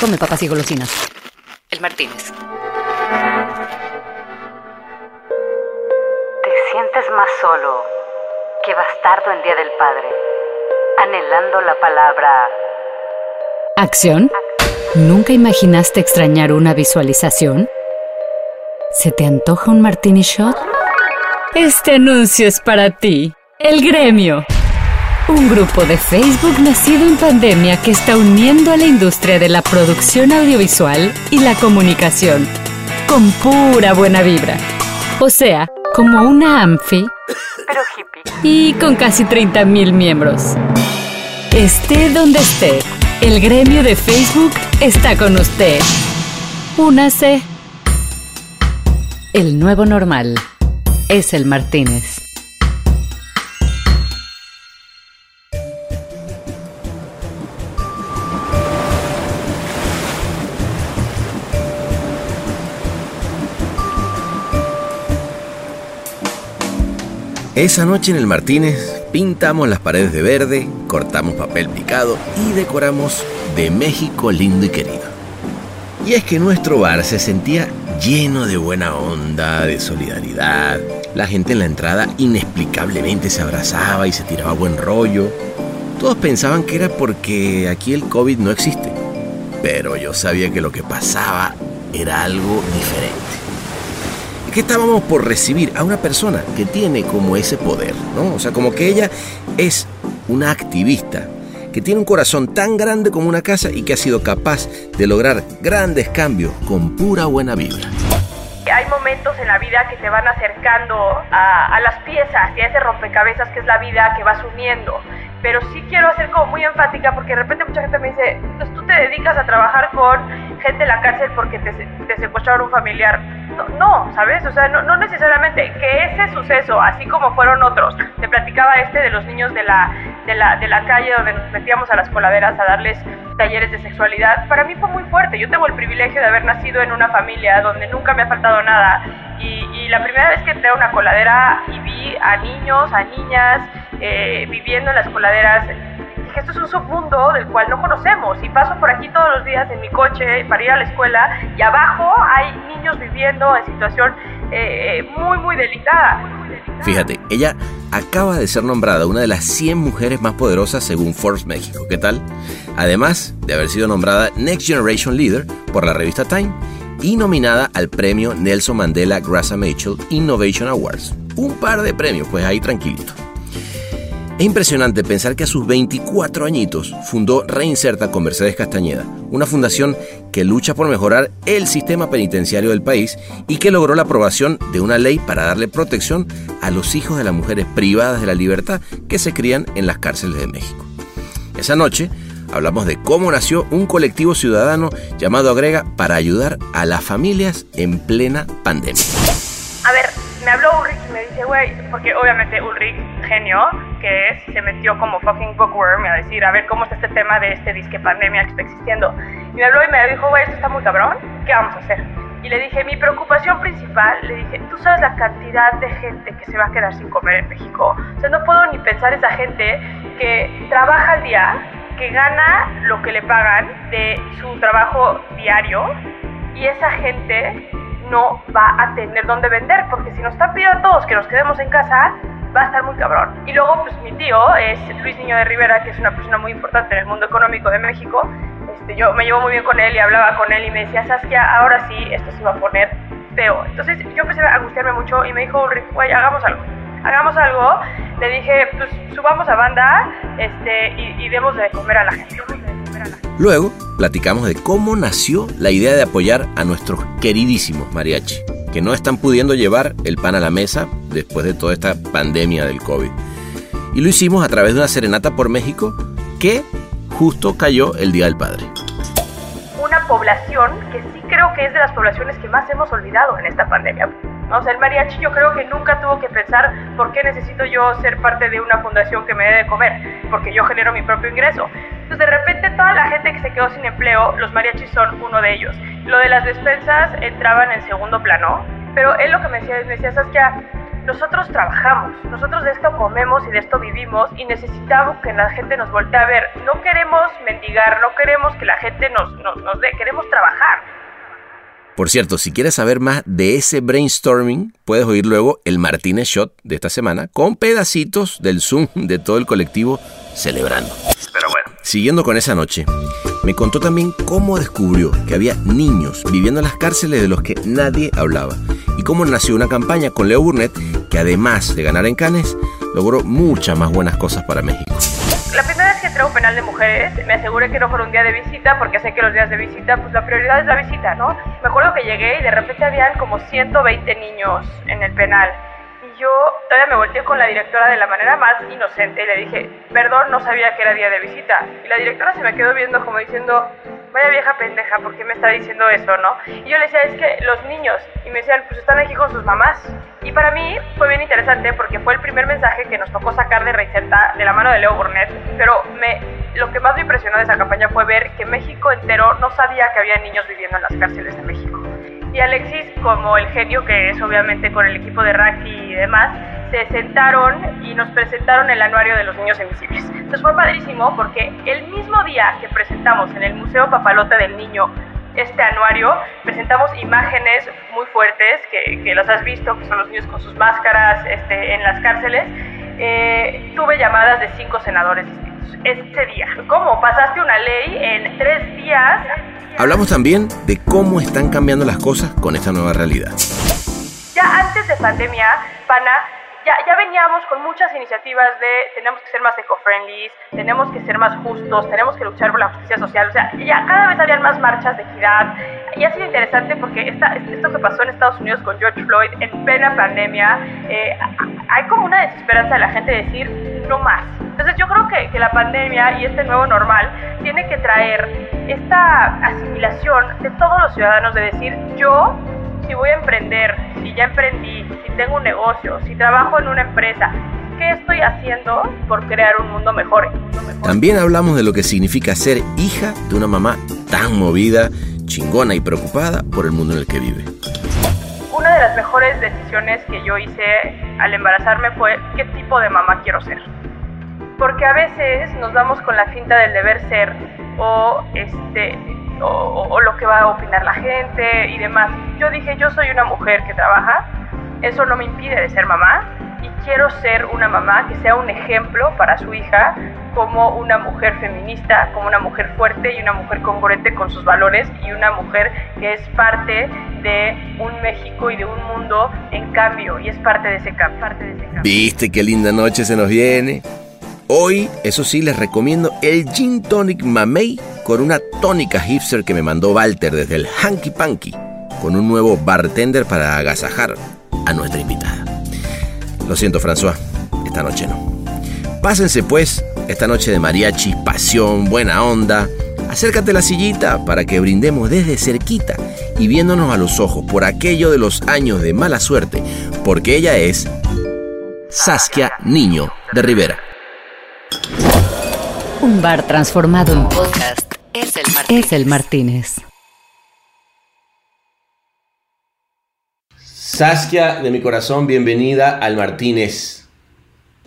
Come papas y golosinas. El Martínez. Te sientes más solo que bastardo en Día del Padre, anhelando la palabra ¿Acción? ¿Nunca imaginaste extrañar una visualización? ¿Se te antoja un martini shot? Este anuncio es para ti, el gremio. Un grupo de Facebook nacido en pandemia que está uniendo a la industria de la producción audiovisual y la comunicación con pura buena vibra. O sea, como una Amfi, pero hippie. y con casi 30.000 miembros. Esté donde esté, el gremio de Facebook está con usted. Únase. El nuevo normal es el Martínez. Esa noche en el Martínez pintamos las paredes de verde, cortamos papel picado y decoramos de México lindo y querido. Y es que nuestro bar se sentía lleno de buena onda, de solidaridad. La gente en la entrada inexplicablemente se abrazaba y se tiraba buen rollo. Todos pensaban que era porque aquí el COVID no existe. Pero yo sabía que lo que pasaba era algo diferente que estábamos por recibir a una persona que tiene como ese poder, ¿no? O sea, como que ella es una activista, que tiene un corazón tan grande como una casa y que ha sido capaz de lograr grandes cambios con pura buena vibra. Hay momentos en la vida que te van acercando a, las piezas y a ese rompecabezas que es la vida que vas uniendo pero sí quiero ser como muy enfática porque de repente mucha gente me dice, pues tú te dedicas a trabajar con gente en la cárcel porque te, te secuestraron un familiar. No, ¿sabes? O sea, no, no, necesariamente. Que ese suceso, así como fueron otros, te platicaba este de los niños de la, de la, de la calle donde nos metíamos a las coladeras a darles talleres de sexualidad, para mí fue muy fuerte. Yo tengo el privilegio de haber nacido en una familia donde nunca me ha faltado nada y, y la primera vez que entré a una coladera y vi a niños, a niñas, eh, viviendo en las coladeras, dije, esto es un submundo del cual no conocemos y paso por aquí todos los días en mi coche para ir a la escuela y abajo hay niños viviendo en situación eh, muy, muy delicada. Fíjate, ella acaba de ser nombrada una de las 100 mujeres más poderosas según Forbes México. ¿Qué tal? Además de haber sido nombrada Next Generation Leader por la revista Time y nominada al premio Nelson Mandela Grasa Mitchell Innovation Awards. Un par de premios, pues ahí tranquilito. Es impresionante pensar que a sus 24 añitos fundó Reinserta con Mercedes Castañeda, una fundación que lucha por mejorar el sistema penitenciario del país y que logró la aprobación de una ley para darle protección a los hijos de las mujeres privadas de la libertad que se crían en las cárceles de México. Esa noche hablamos de cómo nació un colectivo ciudadano llamado Agrega para ayudar a las familias en plena pandemia. A ver, me habló güey, porque obviamente Ulrich, genio, que es, se metió como fucking bookworm a decir, a ver cómo está este tema de este disque pandemia que está existiendo. Y me habló y me dijo, güey, esto está muy cabrón, ¿qué vamos a hacer? Y le dije, mi preocupación principal, le dije, tú sabes la cantidad de gente que se va a quedar sin comer en México. O sea, no puedo ni pensar esa gente que trabaja al día, que gana lo que le pagan de su trabajo diario, y esa gente no va a tener dónde vender, porque si nos están pidiendo a todos que nos quedemos en casa, va a estar muy cabrón. Y luego, pues mi tío es Luis Niño de Rivera, que es una persona muy importante en el mundo económico de México. Este, yo me llevo muy bien con él y hablaba con él y me decía, Saskia, ahora sí, esto se va a poner feo. Entonces yo empecé a angustiarme mucho y me dijo, güey, hagamos algo. Hagamos algo. Le dije, pues subamos a banda este, y, y demos de comer a la gente. Luego, platicamos de cómo nació la idea de apoyar a nuestros queridísimos mariachi, que no están pudiendo llevar el pan a la mesa después de toda esta pandemia del COVID. Y lo hicimos a través de una serenata por México que justo cayó el Día del Padre. Una población que sí creo que es de las poblaciones que más hemos olvidado en esta pandemia. O sea, el mariachi yo creo que nunca tuvo que pensar por qué necesito yo ser parte de una fundación que me dé de comer, porque yo genero mi propio ingreso. Entonces, de repente, toda la gente que se quedó sin empleo, los mariachis son uno de ellos. Lo de las despensas entraban en segundo plano, pero él lo que me decía es, me decía, Saskia, nosotros trabajamos, nosotros de esto comemos y de esto vivimos y necesitamos que la gente nos voltee a ver. No queremos mendigar, no queremos que la gente nos, nos, nos dé, queremos trabajar. Por cierto, si quieres saber más de ese brainstorming, puedes oír luego el Martínez Shot de esta semana con pedacitos del Zoom de todo el colectivo celebrando. Siguiendo con esa noche, me contó también cómo descubrió que había niños viviendo en las cárceles de los que nadie hablaba y cómo nació una campaña con Leo Burnett que además de ganar en Cannes, logró muchas más buenas cosas para México. La primera vez que entré a un penal de mujeres, me aseguré que no fuera un día de visita, porque sé que los días de visita, pues la prioridad es la visita, ¿no? Me acuerdo que llegué y de repente habían como 120 niños en el penal. Yo todavía me volteé con la directora de la manera más inocente y le dije, perdón, no sabía que era día de visita. Y la directora se me quedó viendo como diciendo, vaya vieja pendeja, ¿por qué me está diciendo eso, no? Y yo le decía, es que los niños, y me decían, pues están aquí con sus mamás. Y para mí fue bien interesante porque fue el primer mensaje que nos tocó sacar de Reicenta de la mano de Leo Burnett, pero me, lo que más me impresionó de esa campaña fue ver que México entero no sabía que había niños viviendo en las cárceles de México. Y Alexis, como el genio que es obviamente con el equipo de Raki y demás, se sentaron y nos presentaron el anuario de los niños invisibles. Entonces fue padrísimo porque el mismo día que presentamos en el Museo Papalote del Niño este anuario, presentamos imágenes muy fuertes que, que las has visto, que son los niños con sus máscaras este, en las cárceles. Eh, tuve llamadas de cinco senadores este día. ¿Cómo? Pasaste una ley en tres días. Hablamos también de cómo están cambiando las cosas con esta nueva realidad. Ya antes de pandemia, Pana, ya, ya veníamos con muchas iniciativas de tenemos que ser más eco-friendly, tenemos que ser más justos, tenemos que luchar por la justicia social. O sea, ya cada vez habían más marchas de equidad. Y ha sido interesante porque esta, esto que pasó en Estados Unidos con George Floyd en plena pandemia, eh, hay como una desesperanza de la gente de decir no más. Entonces yo creo que, que la pandemia y este nuevo normal tiene que traer esta asimilación de todos los ciudadanos de decir yo si voy a emprender, ya emprendí, si tengo un negocio, si trabajo en una empresa, ¿qué estoy haciendo por crear un mundo mejor? Un mundo mejor? También hablamos de lo que significa ser hija de una mamá tan movida, chingona y preocupada por el mundo en el que vive. Una de las mejores decisiones que yo hice al embarazarme fue qué tipo de mamá quiero ser. Porque a veces nos vamos con la finta del deber ser o este o, o, lo que va a opinar la gente y demás. Yo dije, yo soy una mujer que trabaja, eso no me impide de ser mamá y quiero ser una mamá que sea un ejemplo para su hija como una mujer feminista, como una mujer fuerte y una mujer congruente con sus valores y una mujer que es parte de un México y de un mundo en cambio y es parte de ese, parte de ese cambio. ¿Viste qué linda noche se nos viene? Hoy, eso sí, les recomiendo el Gin Tonic Mamey con una tónica hipster que me mandó Walter desde el Hanky Panky, con un nuevo bartender para agasajar a nuestra invitada. Lo siento, François, esta noche no. Pásense pues, esta noche de mariachi, pasión, buena onda. Acércate a la sillita para que brindemos desde cerquita y viéndonos a los ojos por aquello de los años de mala suerte, porque ella es Saskia Niño de Rivera. Un bar transformado en podcast es el Martínez. Es el Martínez. Saskia de mi corazón, bienvenida al Martínez.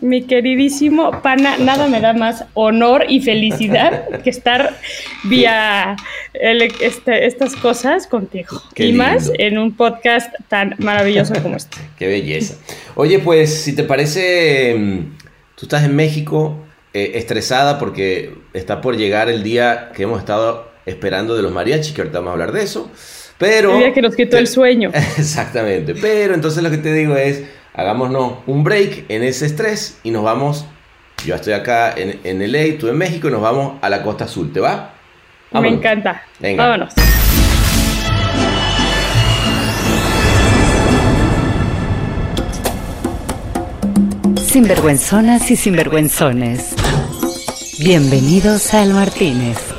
Mi queridísimo pana, nada me da más honor y felicidad que estar vía el, este, estas cosas contigo. Qué y lindo. más en un podcast tan maravilloso como este. Qué belleza. Oye, pues, si te parece, mm, tú estás en México eh, estresada porque está por llegar el día que hemos estado esperando de los mariachis, que ahorita vamos a hablar de eso. Pero... El día que nos quitó el sueño. Exactamente. Pero entonces lo que te digo es, hagámonos un break en ese estrés y nos vamos, yo estoy acá en, en LA, tú en México y nos vamos a la Costa Azul. ¿Te va? Me encanta. Venga. Vámonos. Sinvergüenzonas y sinvergüenzones. Bienvenidos al Martínez.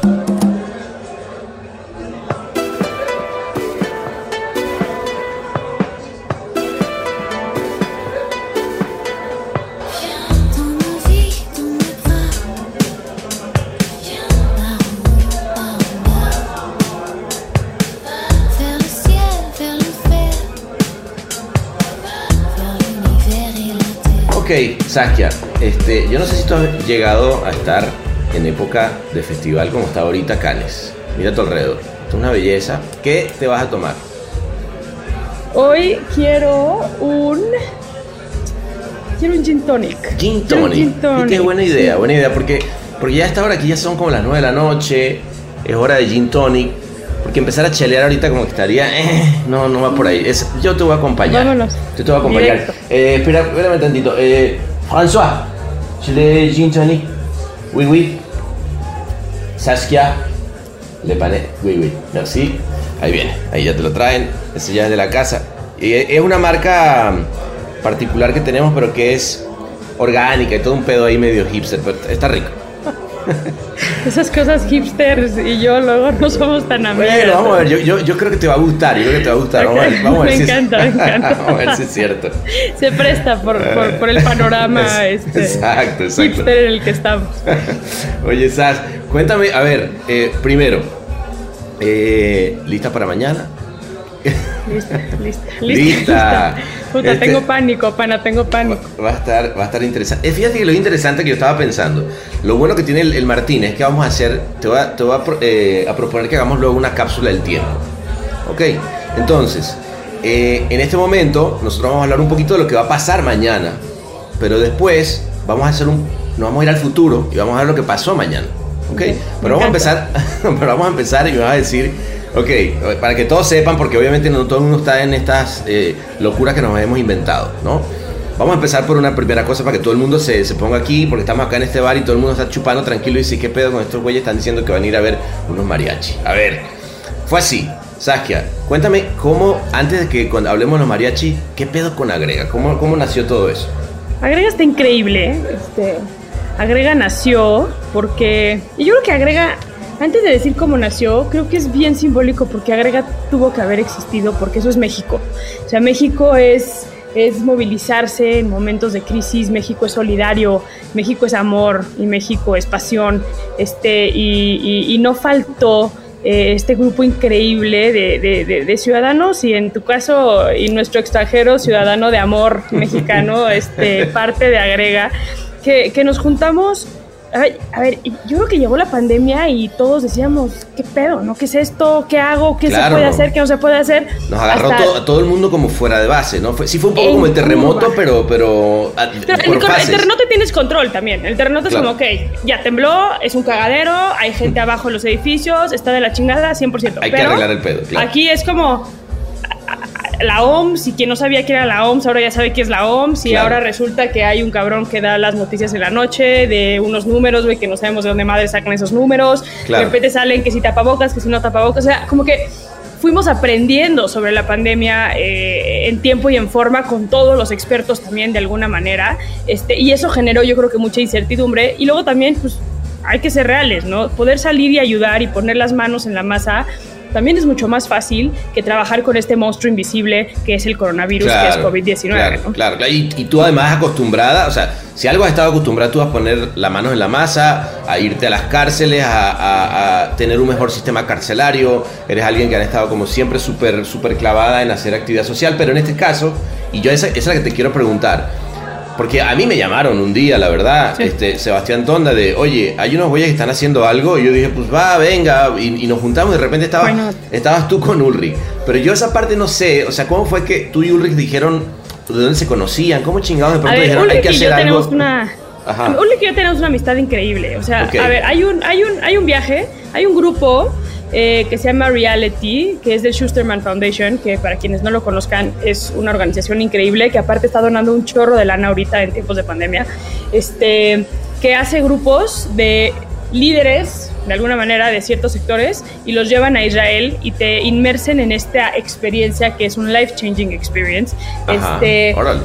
Saskia, este, yo no sé si tú has llegado a estar en época de festival como está ahorita Cannes. Mira a tu alrededor. Es una belleza. ¿Qué te vas a tomar? Hoy quiero un. Quiero un gin tonic. Gin tonic. gin tonic, Qué buena sí. idea, buena idea. Porque, porque ya a esta hora aquí ya son como las 9 de la noche. Es hora de gin tonic. Porque empezar a chelear ahorita como que estaría. eh, no, no va por ahí. Es- yo te voy a acompañar. Vámonos. Yo te voy a acompañar. Eh, espera, espérame tantito. Eh, François, chile gin tonic. Oui, oui. Saskia, le pané. Oui, oui. Merci. Ahí viene. Ahí ya te lo traen. Ese ya es de la casa. Y es una marca particular que tenemos, pero que es orgánica y todo un pedo ahí medio hipster. Pero está rico. Esas cosas hipsters y yo luego no somos tan amigas. Bueno, vamos a ver. Yo, yo, yo creo que te va a gustar. Yo creo que te va a gustar. Vamos a ver, vamos a ver Me si es- encanta, me encanta. vamos a ver si es cierto. Se presta por, por, por el panorama este, Exacto, exacto. hipster en el que estamos. Oye, Sas, cuéntame, a ver, eh, primero, eh, ¿lista para mañana? Lista, lista, lista. Lista. Puta, Este- tengo pánico, pana, tengo pánico. Va a estar, va a estar interesante. Fíjate que lo interesante que yo estaba pensando, lo bueno que tiene el, el Martín es que vamos a hacer, te voy a, te voy a eh, a proponer que hagamos luego una cápsula del tiempo. Ok, entonces, eh, en este momento nosotros vamos a hablar un poquito de lo que va a pasar mañana, pero después vamos a hacer un, nos vamos a ir al futuro y vamos a ver lo que pasó mañana. Ok, pero vamos a empezar, pero vamos a empezar y me vas a decir, ok, para que todos sepan, porque obviamente no todo el mundo está en estas eh, locuras que nos hemos inventado, ¿no? Vamos a empezar por una primera cosa para que todo el mundo se, se ponga aquí, porque estamos acá en este bar y todo el mundo está chupando tranquilo y dice, ¿qué pedo con estos güeyes? Están diciendo que van a ir a ver unos mariachi. A ver, fue así. Saskia, cuéntame cómo, antes de que cuando hablemos de los mariachi, ¿qué pedo con Agrega? ¿Cómo, cómo nació todo eso? Agrega está increíble. Este, Agrega nació porque. Y yo creo que Agrega, antes de decir cómo nació, creo que es bien simbólico porque Agrega tuvo que haber existido porque eso es México. O sea, México es. Es movilizarse en momentos de crisis, México es solidario, México es amor y México es pasión. Este, y, y- y no faltó eh, este grupo increíble de, de- de- de ciudadanos y en tu caso y nuestro extranjero ciudadano de amor mexicano, este, parte de Agrega, que, que nos juntamos. A ver, a ver, yo creo que llegó la pandemia y todos decíamos, ¿qué pedo? ¿No? ¿Qué es esto? ¿Qué hago? ¿Qué Claro. se puede hacer? ¿Qué no se puede hacer? Nos agarró Hasta- todo, todo el mundo como fuera de base, ¿no? Fue, sí fue un poco En como el terremoto, curva. pero, pero, a- Pero por el, cor- el fases. terremoto tienes control también. El terremoto Claro. es como, ok, ya tembló, es un cagadero, hay gente abajo en los edificios, está de la chingada 100%. Hay que pero arreglar el pedo, claro. Aquí es como la OMS, y quien no sabía que era la OMS, ahora ya sabe qué es la OMS, y Claro. ahora resulta que hay un cabrón que da las noticias en la noche de unos números, güey, que no sabemos de dónde madre sacan esos números. Claro. De repente salen que si tapabocas, que si no tapabocas, o sea, como que fuimos aprendiendo sobre la pandemia eh, en tiempo y en forma con todos los expertos también de alguna manera, este, y eso generó yo creo que mucha incertidumbre, y luego también pues hay que ser reales, ¿no? Poder salir y ayudar y poner las manos en la masa también es mucho más fácil que trabajar con este monstruo invisible que es el coronavirus, que es COVID-19. Claro, ¿no? claro, claro. Y, y tú además acostumbrada, o sea, si algo has estado acostumbrada tú a poner las manos en la masa, a irte a las cárceles, a, a- a tener un mejor sistema carcelario, eres alguien que ha estado como siempre súper súper clavada en hacer actividad social, pero en este caso, y yo esa, esa es la que te quiero preguntar, porque a mí me llamaron un día, la verdad, Sí. este, Sebastián Tonda, de, oye, hay unos güeyes que están haciendo algo, y yo dije, pues va, venga, y, y nos juntamos, y de repente not? estabas tú con Ulrich. Pero yo esa parte no sé, o sea, ¿cómo fue que tú y Ulrich dijeron de dónde se conocían? ¿Cómo chingados de A pronto ver, dijeron, hay Ulrich que y hacer yo algo? tenemos una... Ajá. Ulrich y yo tenemos una amistad increíble. O sea, Ok. a ver, hay un, hay un, hay un viaje, hay un grupo eh, que se llama Reality, que es del Schusterman Foundation, que para quienes no lo conozcan es una organización increíble que aparte está donando un chorro de lana ahorita en tiempos de pandemia, este, que hace grupos de líderes, de alguna manera, de ciertos sectores y los llevan a Israel y te inmersen en esta experiencia que es un life-changing experience. Ajá, Este, órale.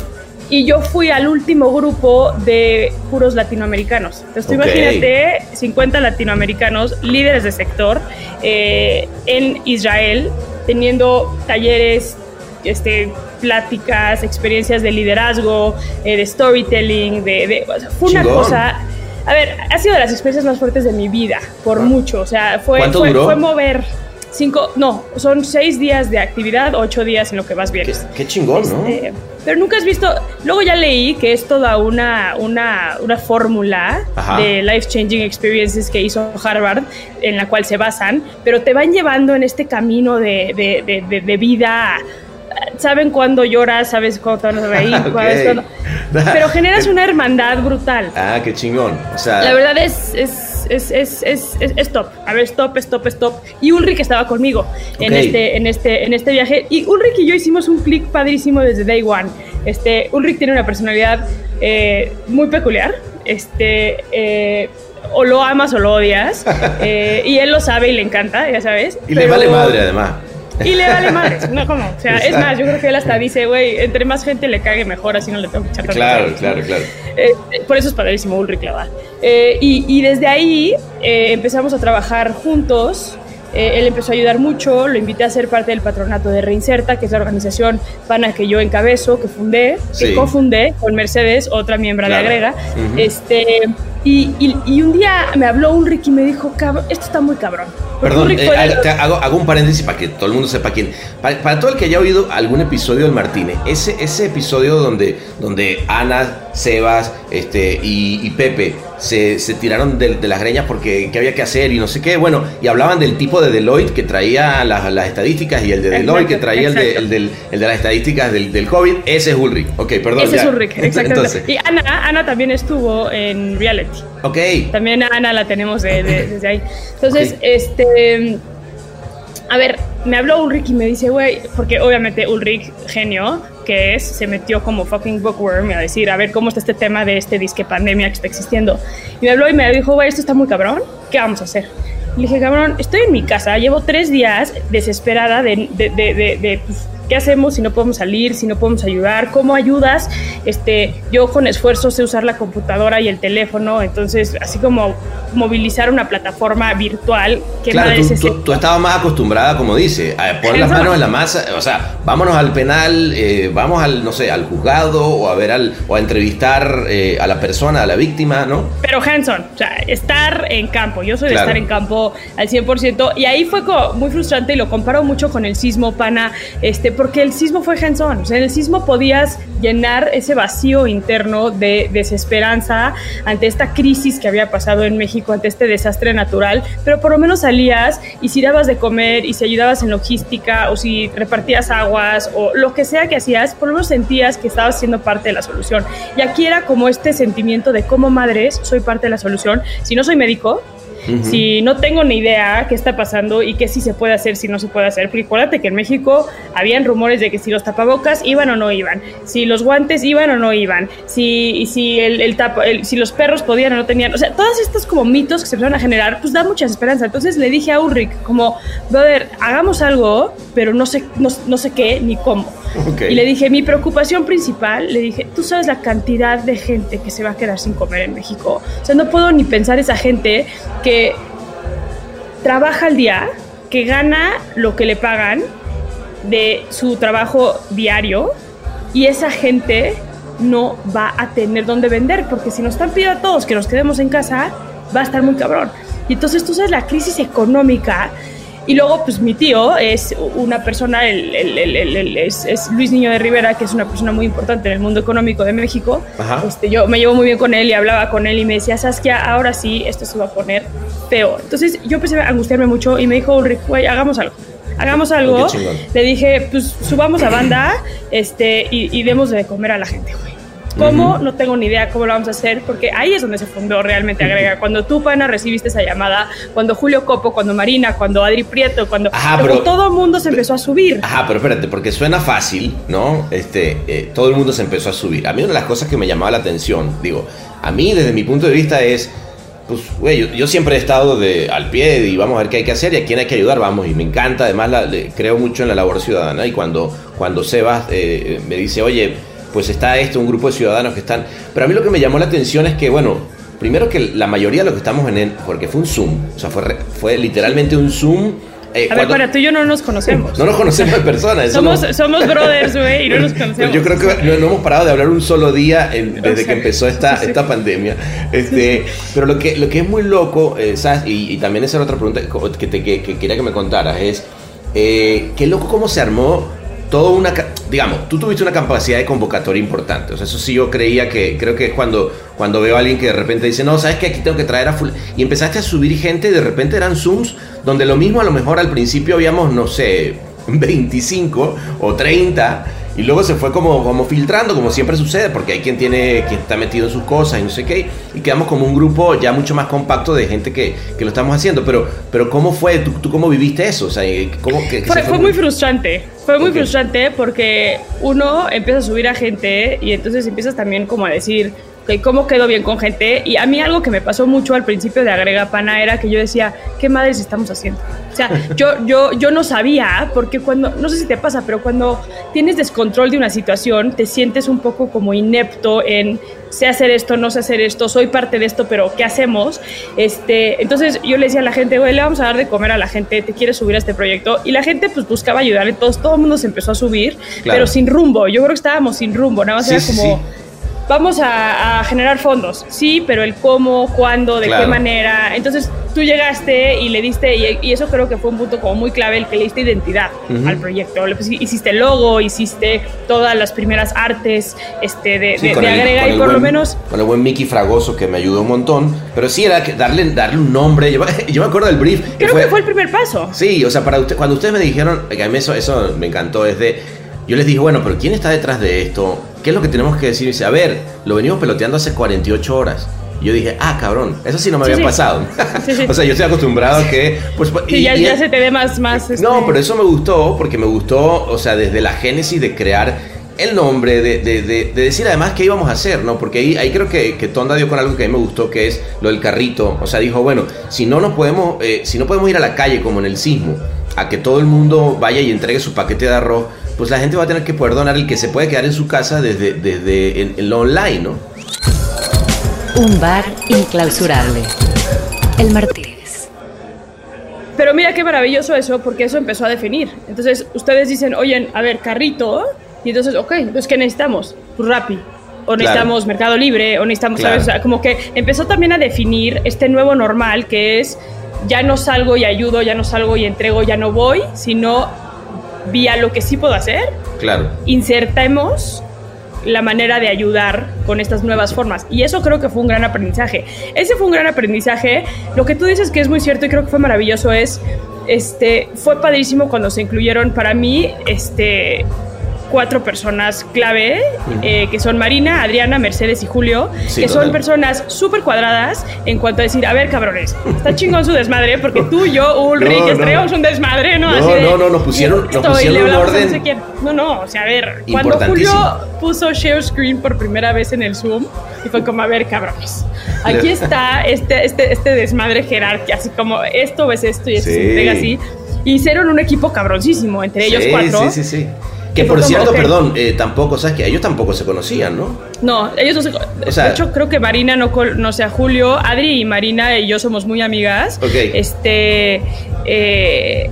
Y yo fui al último grupo de puros latinoamericanos. Entonces, tú imagínate 50 latinoamericanos, líderes de sector, eh, en Israel, teniendo talleres, este, pláticas, experiencias de liderazgo, eh, de storytelling, de, de- o sea, fue una cosa... A ver, ha sido de las experiencias más fuertes de mi vida, por Ah. mucho. O sea, fue, ¿Cuánto fue, duró? fue mover. Cinco, no, son seis días de actividad, ocho días en lo que vas bien. Qué, qué chingón, ¿no? Este, pero nunca has visto. Luego ya leí que es toda una, una, una fórmula Ajá. de life changing experiences que hizo Harvard, en la cual se basan, pero te van llevando en este camino de, de, de, de- de vida. Saben cuándo lloras, sabes cuándo te van a reír, Ok. sabes cuándo- Pero generas una hermandad brutal. Ah, qué chingón. O sea, La verdad es, es, es, es, es, es- top. A ver, stop, stop, stop. Y Ulrich estaba conmigo en, este, en, este, en este viaje. Y Ulrich y yo hicimos un clic padrísimo desde day one. Este, Ulrich tiene una personalidad eh, muy peculiar. Este, eh, o lo amas o lo odias. Eh, y él lo sabe y le encanta, ya sabes. y le pero- vale madre además. Y le vale madre, no como, o sea, es más, yo creo que él hasta dice, güey, entre más gente le cague mejor, así no le tengo que echar Claro, ganas", ¿no? claro, claro. Eh, eh, por eso es padrísimo Ulrich la verdad. Eh, y, y desde ahí eh, empezamos a trabajar juntos. Él empezó a ayudar mucho, lo invité a ser parte del patronato de Reinserta, que es la organización pana que yo encabezo, que fundé, Sí. que cofundé con Mercedes, otra miembro Claro. de Agrega. Ujú. este, y, y- y un día me habló Ulrich y me dijo, cabrón, esto está muy cabrón. Perdón, eh, hago, hago- un paréntesis para que todo el mundo sepa quién. Para, para todo el que haya oído algún episodio del Martínez, ese, ese episodio donde, donde Ana, Sebas este, y, y Pepe se, se tiraron de, de las greñas porque qué había que hacer y no sé qué, bueno, y hablaban del tipo de Deloitte que traía las, las estadísticas y el de Deloitte que Exacto, traía el de, el, del- el de las estadísticas del, del COVID, ese es Ulrich. Ok, perdón. Ese ya. es Ulrich, exactamente. Entonces, y Ana, Ana también estuvo en reality. Ok. También a Ana la tenemos de- de- desde ahí. Entonces, Ok. este. A ver, me habló Ulrich y me dice, güey, porque obviamente Ulrich, genio, que es, se metió como fucking bookworm a decir, a ver cómo está este tema de este disque pandemia que está existiendo. Y me habló y me dijo, güey, esto está muy cabrón, ¿qué vamos a hacer? Le dije, cabrón, estoy en mi casa, llevo tres días desesperada de, de, de, de- de, pues, ¿qué hacemos si no podemos salir, si no podemos ayudar? ¿Cómo ayudas? Este, yo con esfuerzo sé usar la computadora y el teléfono, entonces así como movilizar una plataforma virtual que Claro, tú, es tú- tú estabas más acostumbrada, como dice, a poner las manos en la masa, o sea, vámonos al penal, eh, vamos al, no sé, al juzgado o a ver al, o a entrevistar eh, a la persona, a la víctima, ¿no? Pero hands-on, o sea, estar en campo. Yo soy de Claro. estar en campo al 100%. Y ahí fue muy frustrante y lo comparo mucho con el sismo, pana, este, porque el sismo fue hands-on. O sea, en el sismo podías llenar ese vacío interno de desesperanza ante esta crisis que había pasado en México, ante este desastre natural, pero por lo menos salías y si dabas de comer y si ayudabas en logística o si repartías aguas o lo que sea que hacías, por lo menos sentías que estabas siendo parte de la solución. Y aquí era como este sentimiento de como madres soy parte de la solución. Si no soy médico, Si no tengo ni idea qué está pasando y qué sí se puede hacer, si no se puede hacer. Porque acuérdate que en México habían rumores de que si los tapabocas iban o no iban, si los guantes iban o no iban, si, si, el, el tapa- el- si los perros podían o no tenían. O sea, todas estas como mitos que se empezaron a generar, pues da mucha esperanza. Entonces le dije a Ulrich, como, brother, hagamos algo, pero no sé, no, no sé qué ni cómo. Y le dije, mi preocupación principal, le dije, tú sabes la cantidad de gente que se va a quedar sin comer en México. O sea, no puedo ni pensar esa gente que trabaja al día, que gana lo que le pagan de su trabajo diario y esa gente no va a tener dónde vender, porque si nos están pidiendo a todos que nos quedemos en casa, va a estar muy cabrón. Y entonces tú sabes la crisis económica. Y luego, pues mi tío es una persona, el- el- el- el- el- es, es Luis Niño de Rivera, que es una persona muy importante en el mundo económico de México. Ajá. Este, yo me llevo muy bien con él y hablaba con él y me decía, Saskia, ahora sí, esto se va a poner peor. Entonces yo empecé a angustiarme mucho y me dijo, Ulrich, güey, hagamos algo. Hagamos algo. Le dije, pues subamos a banda este, y, y demos de comer a la gente, güey. ¿Cómo? No tengo ni idea cómo lo vamos a hacer, porque ahí es donde se fundó realmente Agrega. Cuando tú, Pana, recibiste esa llamada, cuando Julio Copo, cuando Marina, cuando Adri Prieto, cuando Ajá, pero- todo el mundo se empezó a subir. Ajá, pero espérate, porque suena fácil, ¿no? Este, eh, todo el mundo se empezó a subir. A mí una de las cosas que me llamaba la atención, digo, a mí desde mi punto de vista es, pues, güey, yo, yo siempre he estado de, al pie y vamos a ver qué hay que hacer y a quién hay que ayudar, vamos, y me encanta, además la- le- creo mucho en la labor ciudadana y cuando, cuando Sebas eh, me dice, oye, pues está esto, un grupo de ciudadanos que están, pero a mí lo que me llamó la atención es que, bueno, primero que la mayoría de los que estamos en él, porque fue un Zoom, o sea, fue, re- fue literalmente un Zoom eh, A ver, cuando- para tú y yo no nos conocemos. no nos conocemos de persona. eso somos, no- somos brothers, güey, y no nos conocemos. Yo creo que no, no hemos parado de hablar un solo día en- desde sea, que empezó esta, sí. esta pandemia. Este, pero lo que, lo que es muy loco, eh, ¿sabes? Y, y también esa era otra pregunta que, te, que, que quería que me contaras, es, eh, qué loco cómo se armó toda una... Digamos, tú tuviste una capacidad de convocatoria importante. O sea, eso sí yo creía que... Creo que es cuando, cuando veo a alguien que de repente dice, no, ¿sabes que Aquí tengo que traer a full... Y empezaste a subir gente y de repente eran Zooms donde lo mismo a lo mejor al principio habíamos, no sé, 25 o 30 y luego se fue como, como filtrando, como siempre sucede, porque hay quien tiene quien está metido en sus cosas y no sé qué, y quedamos como un grupo ya mucho más compacto de gente que, que lo estamos haciendo. Pero, pero ¿cómo fue? ¿Tú, tú cómo viviste eso? O sea, ¿cómo que, que Fue, se fue muy frustrante, fue muy frustrante porque uno empieza a subir a gente y entonces empiezas también como a decir, ok, ¿cómo quedo bien con gente? Y a mí algo que me pasó mucho al principio de Agrega Pana era que yo decía, ¿qué madres estamos haciendo? O sea, yo, yo, yo no sabía, porque cuando, no sé si te pasa, pero cuando tienes descontrol de una situación, te sientes un poco como inepto en sé hacer esto, no sé hacer esto, soy parte de esto, pero ¿qué hacemos? Este, entonces yo le decía a la gente, güey, le vamos a dar de comer a la gente, te quieres subir a este proyecto. Y la gente pues buscaba ayudar, entonces todo el mundo se empezó a subir, Claro. pero sin rumbo. Yo creo que estábamos sin rumbo, nada más Sí, era como... sí. Vamos a, a generar fondos, sí, pero el cómo, cuándo, de Claro. qué manera. Entonces tú llegaste y le diste, y, y eso creo que fue un punto como muy clave, el que le diste identidad al proyecto. Le pus- hiciste el logo, hiciste todas las primeras artes este, de, Sí, de- con de el- agrega con y por lo menos Con el buen Mickey Fragoso que me ayudó un montón. Pero sí, era que darle, darle un nombre. Yo, yo me acuerdo del brief. creo que fue el primer paso. Sí, o sea, para usted, cuando ustedes me dijeron, que a mí eso, eso me encantó, es de, yo les dije, bueno, pero ¿quién está detrás de esto? ¿Qué es lo que tenemos que decir? Y dice, a ver, lo venimos peloteando hace 48 horas. Y yo dije, ah, cabrón, eso sí no me Sí, había sí. pasado. Sí, sí. o sea, yo estoy acostumbrado a que... Pues, y- ya, y- ya se te ve más... más este, no, pero eso me gustó porque me gustó, o sea, desde la génesis de crear el nombre, de, de- de- de decir además qué íbamos a hacer, ¿no? Porque ahí, ahí creo que, que Tonda dio con algo que a mí me gustó, que es lo del carrito. O sea, dijo, bueno, si no nos podemos, eh, si no podemos ir a la calle como en el sismo, a que todo el mundo vaya y entregue su paquete de arroz, pues la gente va a tener que poder donar el que se puede quedar en su casa desde, desde en, en lo online, ¿no? Un bar inclausurable. El Martínez. Pero mira qué maravilloso eso, porque eso empezó a definir. Entonces, ustedes dicen, oye, a ver, carrito, y entonces, ok, entonces, ¿qué necesitamos? Pues Rappi. O necesitamos Mercado Libre, o necesitamos, Claro. ¿sabes? O sea, como que empezó también a definir este nuevo normal que es, ya no salgo y ayudo, ya no salgo y entrego, ya no voy, sino vía lo que sí puedo hacer, Claro. insertemos la manera de ayudar con estas nuevas formas. Y eso creo que fue un gran aprendizaje. Ese fue un gran aprendizaje. Lo que tú dices que es muy cierto y creo que fue maravilloso es, este, fue padrísimo cuando se incluyeron para mí, este cuatro personas clave, eh, que son Marina, Adriana, Mercedes y Julio, Sí, que son total. personas súper cuadradas en cuanto a decir, a ver, cabrones, está chingón su desmadre, porque tú yo, Ulrich, No, no. un desmadre, ¿no? No, Así de, no, no, nos pusieron- nos esto, y pusieron un orden no sé. No, no, o sea, a ver, cuando. Julio puso share screen por primera vez en el Zoom, y fue como, a ver, cabrones, aquí está este, este, este desmadre jerárquico, así como esto ves esto y esto Sí. se entrega así. Hicieron un equipo cabroncísimo, entre ellos sí, cuatro. Sí, sí, sí. Que por cierto, perdón, eh, tampoco, ¿sabes que Ellos tampoco se conocían, ¿no? No, ellos no se. O sea- de hecho, creo que Marina no conoce a Julio. Adri y Marina y yo somos muy amigas. Ok. Este. eh,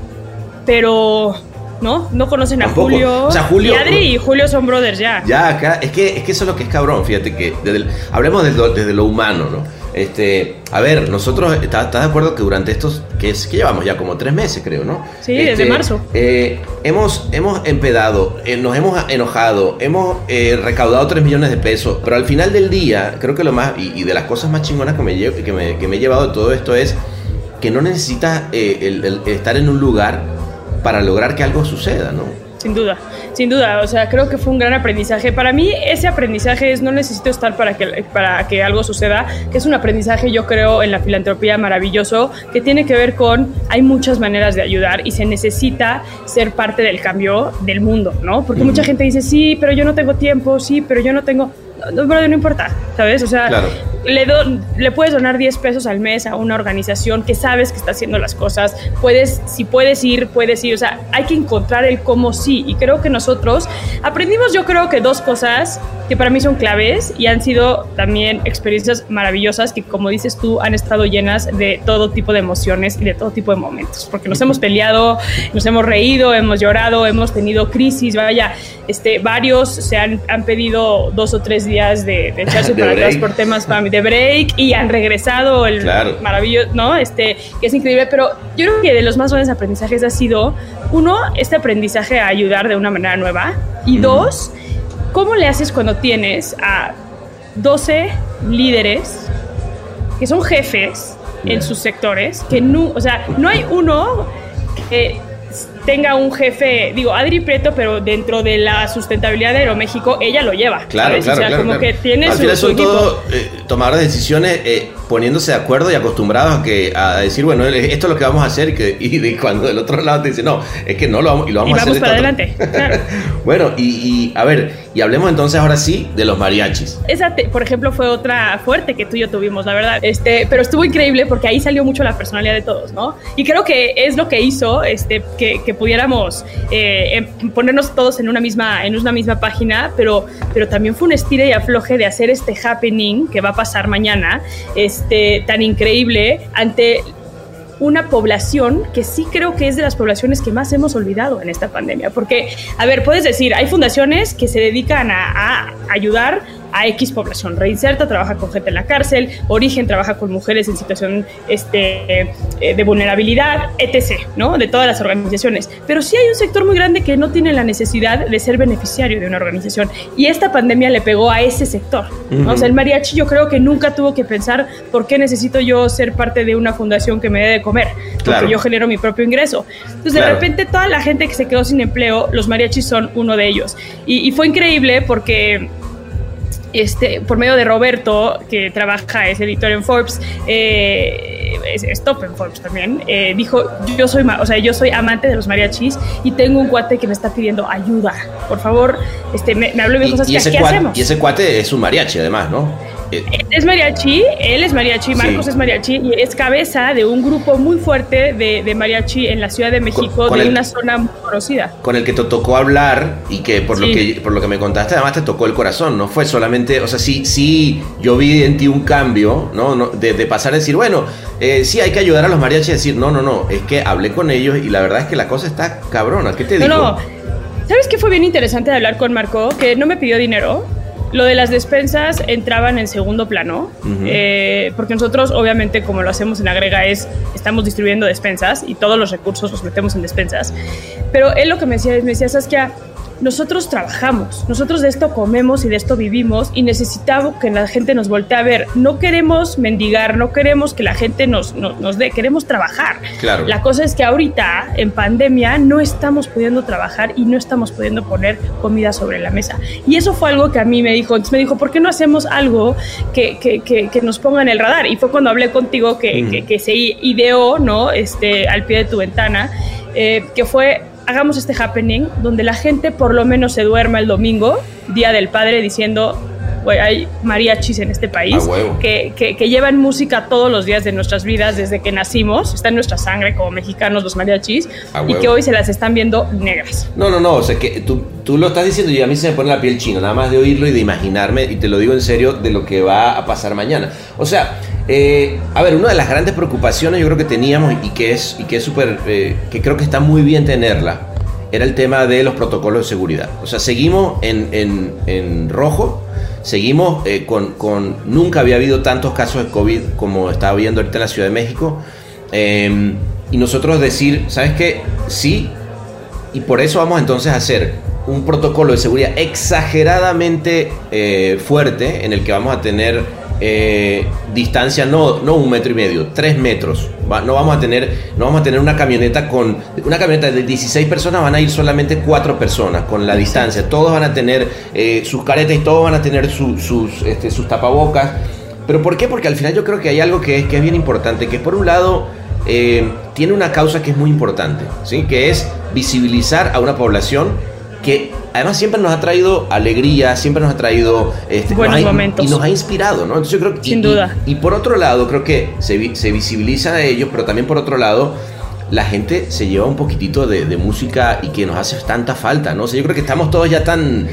pero. No, no conocen a. Julio. O sea, Julio- Y Adri y Julio son brothers ya. Ya, acá, es que, es que eso es lo que es cabrón, fíjate que desde el- hablemos desde lo, desde lo humano, ¿no? Este, a ver, nosotros, ¿estás de acuerdo que durante estos, que, es, que llevamos ya como tres meses, creo, ¿no? Sí, desde marzo. eh, hemos, hemos empedado, eh, nos hemos enojado, hemos eh, recaudado 3 millones de pesos, pero al final del día, creo que lo más, y, y de las cosas más chingonas que me, lle- que me, que me he llevado de todo esto es que no necesitas eh, el- el estar en un lugar para lograr que algo suceda, ¿no? Sin duda, sin duda. O sea, creo que fue un gran aprendizaje. Para mí, ese aprendizaje es no necesito estar para que, para que algo suceda, que es un aprendizaje, yo creo, en la filantropía maravilloso, que tiene que ver con hay muchas maneras de ayudar y se necesita ser parte del cambio del mundo, ¿no? Porque mucha gente dice, sí, pero yo no tengo tiempo, sí, pero yo no tengo. No, no importa, ¿sabes? O sea, Claro. le, do- le puedes donar 10 pesos al mes a una organización que sabes que está haciendo las cosas. Puedes, si puedes ir, puedes ir. O sea, hay que encontrar el cómo sí. Y creo que nosotros aprendimos, yo creo que dos cosas que para mí son claves y han sido también experiencias maravillosas que, como dices tú, han estado llenas de todo tipo de emociones y de todo tipo de momentos, porque nos hemos peleado, nos hemos reído, hemos llorado, hemos tenido crisis, vaya, este, varios se han, han pedido dos o tres días de, de echarse De para atrás por temas de break y han regresado, el Claro. maravilloso, ¿no? Este, que es increíble, pero yo creo que de los más grandes aprendizajes ha sido, uno, este aprendizaje a ayudar de una manera nueva, y dos, ¿cómo le haces cuando tienes a 12 líderes que son jefes en sus sectores, que no, o sea, no hay uno que tenga un jefe, digo, Adri Prieto, pero dentro de la sustentabilidad de Aeroméxico, ella lo lleva. Claro, ¿sabes? claro, O sea, claro, como claro. que tiene Al su, final su son todos eh, de decisiones eh, poniéndose de acuerdo y acostumbrados a, que, a decir, bueno, esto es lo que vamos a hacer y, que, y de cuando del otro lado te dice, no, es que no lo vamos, y lo Y vamos a hacer. vamos para adelante, claro. bueno, y, y, a ver, y hablemos entonces ahora sí de los mariachis. Esa, te- por ejemplo, fue otra fuerte que tú y yo tuvimos, la verdad. Este, pero estuvo increíble porque ahí salió mucho la personalidad de todos, ¿no? Y creo que es lo que hizo este, que, que pudiéramos eh, em- ponernos todos en una misma, en una misma página, pero, pero también fue un estira y afloje de hacer este happening que va a pasar mañana, este, tan increíble ante una población que sí creo que es de las poblaciones que más hemos olvidado en esta pandemia. Porque, a ver, puedes decir, hay fundaciones que se dedican a, a ayudar a X población. Reinserta trabaja con gente en la cárcel, Origen trabaja con mujeres en situación este, eh, de vulnerabilidad, etc., ¿no? De todas las organizaciones. Pero sí hay un sector muy grande que no tiene la necesidad de ser beneficiario de una organización. Y esta pandemia le pegó a ese sector. ¿no? O sea, el mariachi yo creo que nunca tuvo que pensar por qué necesito yo ser parte de una fundación que me dé de comer, porque yo genero mi propio ingreso. Entonces, de repente, toda la gente que se quedó sin empleo, los mariachis son uno de ellos. Y, y fue increíble porque este, por medio de Roberto, que trabaja, es editor en Forbes, eh, es, es top en Forbes también, eh, dijo, yo soy, o sea, yo soy amante de los mariachis y tengo un cuate que me está pidiendo ayuda. Por favor, este, me, me habló y me Y, dijo, y ¿qué, ese ¿qué cuate, hacemos? y ese cuate es un mariachi además, ¿no? Eh, Es mariachi, él es mariachi, Marcos Sí. es mariachi y es cabeza de un grupo muy fuerte de, de mariachi en la Ciudad de México, con de el- una zona muy conocida. con el que te tocó hablar y que por, lo Sí. que por lo que me contaste además te tocó el corazón, no fue solamente, o sea, sí, sí, yo vi en ti un cambio, ¿no? no de, de pasar a decir, bueno, eh, sí hay que ayudar a los mariachis a decir, no, no, no, es que hablé con ellos y la verdad es que la cosa está cabrona, ¿qué te No, digo? no. ¿Sabes qué fue bien interesante de hablar con Marco? Que no me pidió dinero. Lo de las despensas entraban en segundo plano, eh, porque nosotros obviamente como lo hacemos en Agrega es, estamos distribuyendo despensas y todos los recursos los metemos en despensas. Pero él lo que me decía es, me decía, Saskia, nosotros trabajamos, nosotros de esto comemos y de esto vivimos y necesitamos que la gente nos voltee a ver. No queremos mendigar, no queremos que la gente nos, nos, nos dé, queremos trabajar. Claro. La cosa es que ahorita, en pandemia, no estamos pudiendo trabajar y no estamos pudiendo poner comida sobre la mesa. Y eso fue algo que a mí me dijo. Entonces me dijo, ¿por qué no hacemos algo que, que, que, que nos ponga en el radar? Y fue cuando hablé contigo que, que se ideó, ¿no? Este, al pie de tu ventana, eh, que fue hagamos este happening donde la gente por lo menos se duerma el domingo, Día del Padre, diciendo, güey, hay mariachis en este país A huevo. que, que, que llevan música todos los días de nuestras vidas desde que nacimos, está en nuestra sangre como mexicanos los mariachis, y que hoy se las están viendo negras. No, no, no, o sea, que tú, tú lo estás diciendo y a mí se me pone la piel china, nada más de oírlo y de imaginarme, y te lo digo en serio, de lo que va a pasar mañana. O sea, eh, a ver, una de las grandes preocupaciones yo creo que teníamos y que es y que es súper, eh, que creo que está muy bien tenerla, era el tema de los protocolos de seguridad. O sea, seguimos en, en- en rojo, seguimos eh, con, con- Nunca había habido tantos casos de COVID como está habiendo ahorita en la Ciudad de México. Y nosotros decir, ¿sabes qué? Sí, y por eso vamos entonces a hacer un protocolo de seguridad exageradamente fuerte en el que vamos a tener eh, distancia no, no un metro y medio, tres metros. Va- no, vamos a tener, no vamos a tener una camioneta con... Una camioneta de 16 personas van a ir solamente cuatro personas con la distancia. Todos van a tener eh, sus caretas y todos van a tener su- sus, este, sus tapabocas. ¿Pero por qué? Porque al final yo creo que hay algo que es, que es bien importante, que por un lado eh, tiene una causa que es muy importante, ¿sí? que es visibilizar a una población que además siempre nos ha traído alegría, siempre nos ha traído... este, Buenos ha- momentos. Y nos ha inspirado, ¿no? Entonces yo creo que... Sin y- duda. Y, y por otro lado, creo que se, se visibiliza a ellos, pero también por otro lado... La gente se lleva un poquitito de, de música y que nos hace tanta falta, ¿no? O sea, yo creo que estamos todos ya tan,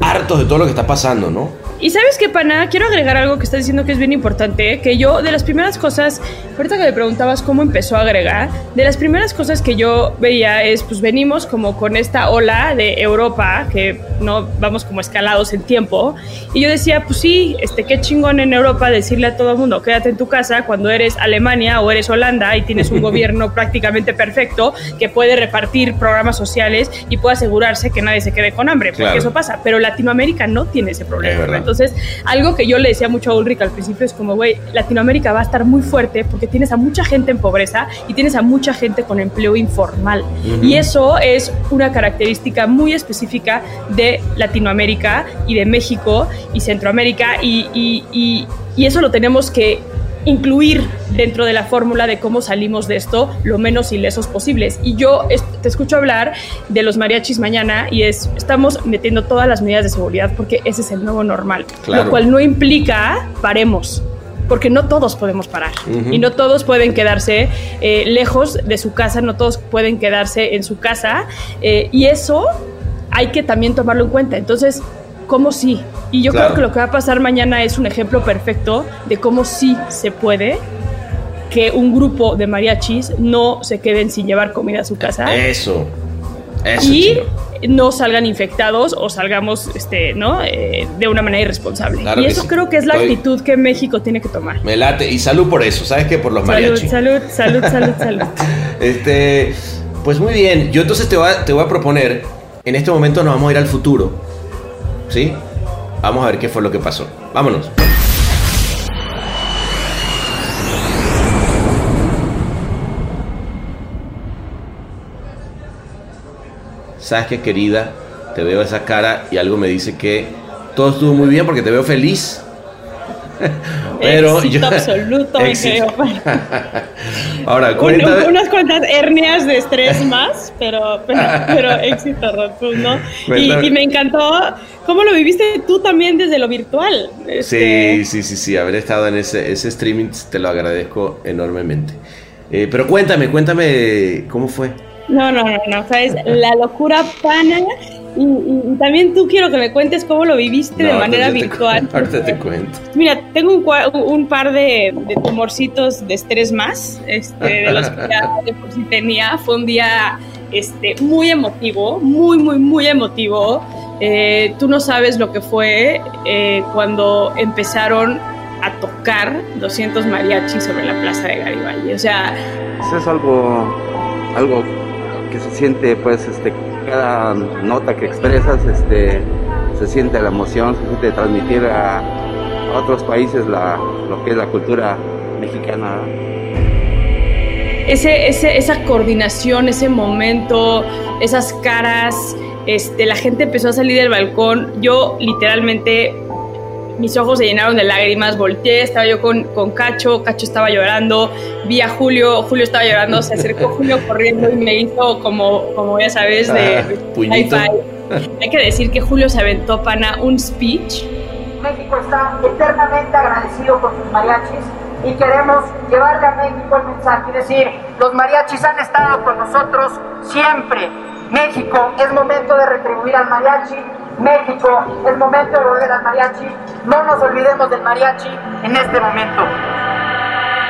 hartos de todo lo que está pasando, ¿no? Y sabes qué, pana, quiero agregar algo que estás diciendo que es bien importante, que yo de las primeras cosas, ahorita que me preguntabas cómo empezó a agregar, de las primeras cosas que yo veía es, pues venimos como con esta ola de Europa, que no vamos como escalados en tiempo, y yo decía, pues sí, este, qué chingón en Europa decirle a todo el mundo, quédate en tu casa cuando eres Alemania o eres Holanda y tienes un gobierno prácticamente perfecto que puede repartir programas sociales y puede asegurarse que nadie se quede con hambre, porque Claro. eso pasa, pero Latinoamérica no tiene ese Es problema. verdad. Entonces, algo que yo le decía mucho a Ulrich al principio es como, güey, Latinoamérica va a estar muy fuerte porque tienes a mucha gente en pobreza y tienes a mucha gente con empleo informal. Y eso es una característica muy específica de Latinoamérica y de México y Centroamérica y, y- y- y eso lo tenemos que incluir dentro de la fórmula de cómo salimos de esto lo menos ilesos posibles. Y yo te escucho hablar de los mariachis mañana y es, estamos metiendo todas las medidas de seguridad porque ese es el nuevo normal. Claro. Lo cual no implica paremos. Porque no todos podemos parar y no todos pueden quedarse eh, lejos de su casa, no todos pueden quedarse en su casa eh, y eso hay que también tomarlo en cuenta. Entonces, ¿cómo sí? Y yo Claro. creo que lo que va a pasar mañana es un ejemplo perfecto de cómo sí se puede que un grupo de mariachis no se queden sin llevar comida a su casa Eso. Eso, y chino. no salgan infectados o salgamos este, ¿no? Eh, de una manera irresponsable. Claro y eso sí. creo que es la Estoy- actitud que México tiene que tomar. Me late. Y salud por eso, ¿sabes qué? Por los Salud, mariachis. salud, salud, salud, salud. Este, pues muy bien, yo entonces te voy, a, te voy a proponer, en este momento nos vamos a ir al futuro, ¿sí? Vamos a ver qué fue lo que pasó. Vámonos. ¿Sabes qué, querida? Te veo esa cara y algo me dice que todo estuvo muy bien porque te veo feliz. Pero Éxito yo- absoluto, Éxito. Juan. Ahora, Un- unas cuantas hernias de estrés más, pero, pero, pero éxito rotundo. Y, me encantó cómo lo viviste tú también desde lo virtual. Este, Sí, sí, sí, sí, haber estado en ese, ese streaming te lo agradezco enormemente. Eh, pero cuéntame, cuéntame cómo fue. No, no, no, no, sabes, la locura pana. Y, y- y también tú quiero que me cuentes cómo lo viviste de No, manera ahorita te virtual. cu- Ahorita te cuento. Mira, tengo un, un par de, de tumorcitos de estrés más, este, de los que ya de por sí tenía. Fue un día este, muy emotivo, muy, muy, muy emotivo. Eh, tú no sabes lo que fue eh, cuando empezaron a tocar 200 mariachis sobre la plaza de Garibaldi. O sea, Eso es algo, algo que se siente, pues, este, cada nota que expresas, este, se siente la emoción, se siente transmitir a, otros países la, lo que es la cultura mexicana. ese, ese, esa coordinación, ese momento, esas caras, este, la gente empezó a salir del balcón. Yo literalmente, mis ojos se llenaron de lágrimas, volteé, estaba yo con, con Cacho, Cacho estaba llorando, vi a Julio, Julio estaba llorando, se acercó Julio corriendo y me hizo como, como ya sabes, de, Ah, puñito. Hay que decir que Julio se aventó, pana, un speech México está eternamente agradecido con sus mariachis y queremos llevarle a México el mensaje y decir, los mariachis han estado con nosotros siempre. México, es momento de retribuir al mariachi. México, es momento de volver al mariachi. No nos olvidemos del mariachi en este momento.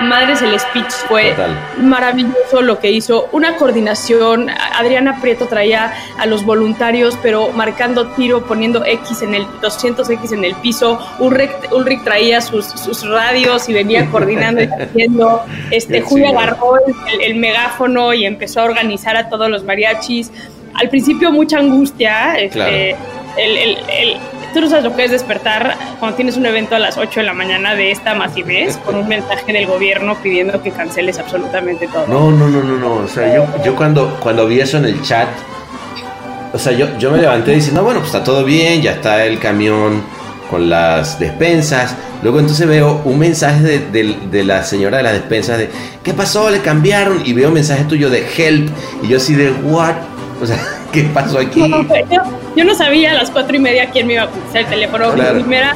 Madres, el speech fue Total. maravilloso lo que hizo. Una coordinación. Adriana Prieto traía a los voluntarios, pero marcando tiro, poniendo X en el 200X en el piso. Ulrich, Ulrich traía sus, sus radios y venía coordinando y haciendo. Este, Julio agarró el, el megáfono y empezó a organizar a todos los mariachis. Al principio, mucha angustia. Este, Claro. El- el- el- Tú no sabes lo que es despertar cuando tienes un evento a las 8 de la mañana de esta masivez con un mensaje del gobierno pidiendo que canceles absolutamente todo. No, no, no, no, no. O sea, yo, yo cuando, cuando vi eso en el chat, o sea, yo, yo me levanté diciendo, bueno, pues está todo bien, ya está el camión con las despensas. Luego entonces veo un mensaje de, de- de la señora de las despensas de, ¿qué pasó? Le cambiaron. Y veo un mensaje tuyo de help. Y yo así de, what? O sea, ¿qué pasó aquí? No, yo, yo no sabía a las cuatro y media quién me iba a contestar el teléfono. Claro. Mi primera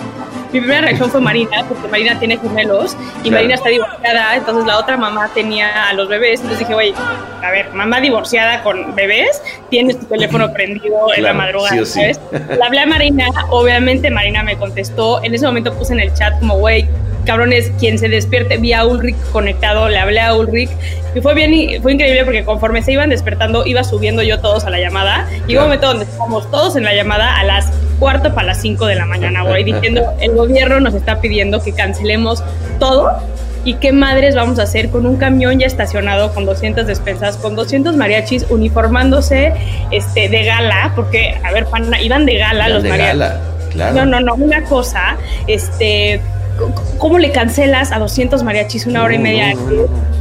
mi primera reacción fue Marina, porque Marina tiene gemelos y Claro. Marina está divorciada, entonces la otra mamá tenía a los bebés, entonces dije, güey, a ver, mamá divorciada con bebés, tienes tu teléfono prendido en la Claro, madrugada, sí o sí. ¿sabes? Le hablé a Marina, obviamente Marina me contestó, en ese momento puse en el chat como, güey, cabrones, quien se despierte, vi a Ulrich conectado, le hablé a Ulrich y fue bien, y fue increíble porque conforme se iban despertando, iba subiendo yo todos a la llamada y hubo Claro. un momento donde estábamos todos en la llamada a las cuarto para las 5 de la mañana, güey, diciendo, el gobierno nos está pidiendo que cancelemos todo y qué madres vamos a hacer con un camión ya estacionado con 200 despensas, con 200 mariachis uniformándose este, de gala, porque, a ver, pana, iban de gala los de mariachis. gala, claro. No, no, no, una cosa, este, ¿cómo le cancelas a 200 mariachis una hora y media?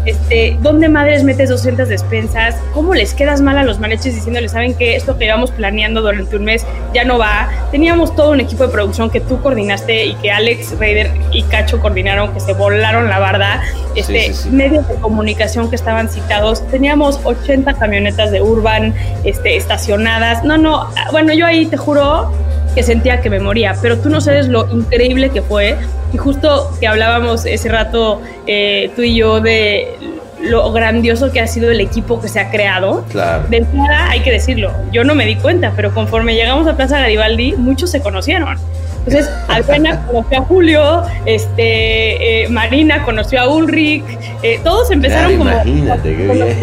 Este, ¿dónde madres metes 200 despensas? ¿Cómo les quedas mal a los mariachis diciéndoles, saben que esto que íbamos planeando durante un mes ya no va? Teníamos todo un equipo de producción que tú coordinaste y que Alex Raider y Cacho coordinaron, que se volaron la barda, este, sí, sí. medios de comunicación que estaban citados, teníamos 80 camionetas de Urban este, estacionadas. No, no, bueno, yo ahí te juro que sentía que me moría, pero tú no sabes lo increíble que fue. Y justo que hablábamos ese rato eh, tú y yo de lo grandioso que ha sido el equipo que se ha creado. Claro. De entrada, hay que decirlo, yo no me di cuenta, pero conforme llegamos a Plaza Garibaldi, muchos se conocieron. Entonces, Alpena conoció a Julio, este, eh, Marina conoció a Ulrich, eh, todos empezaron como... imagínate, qué bien.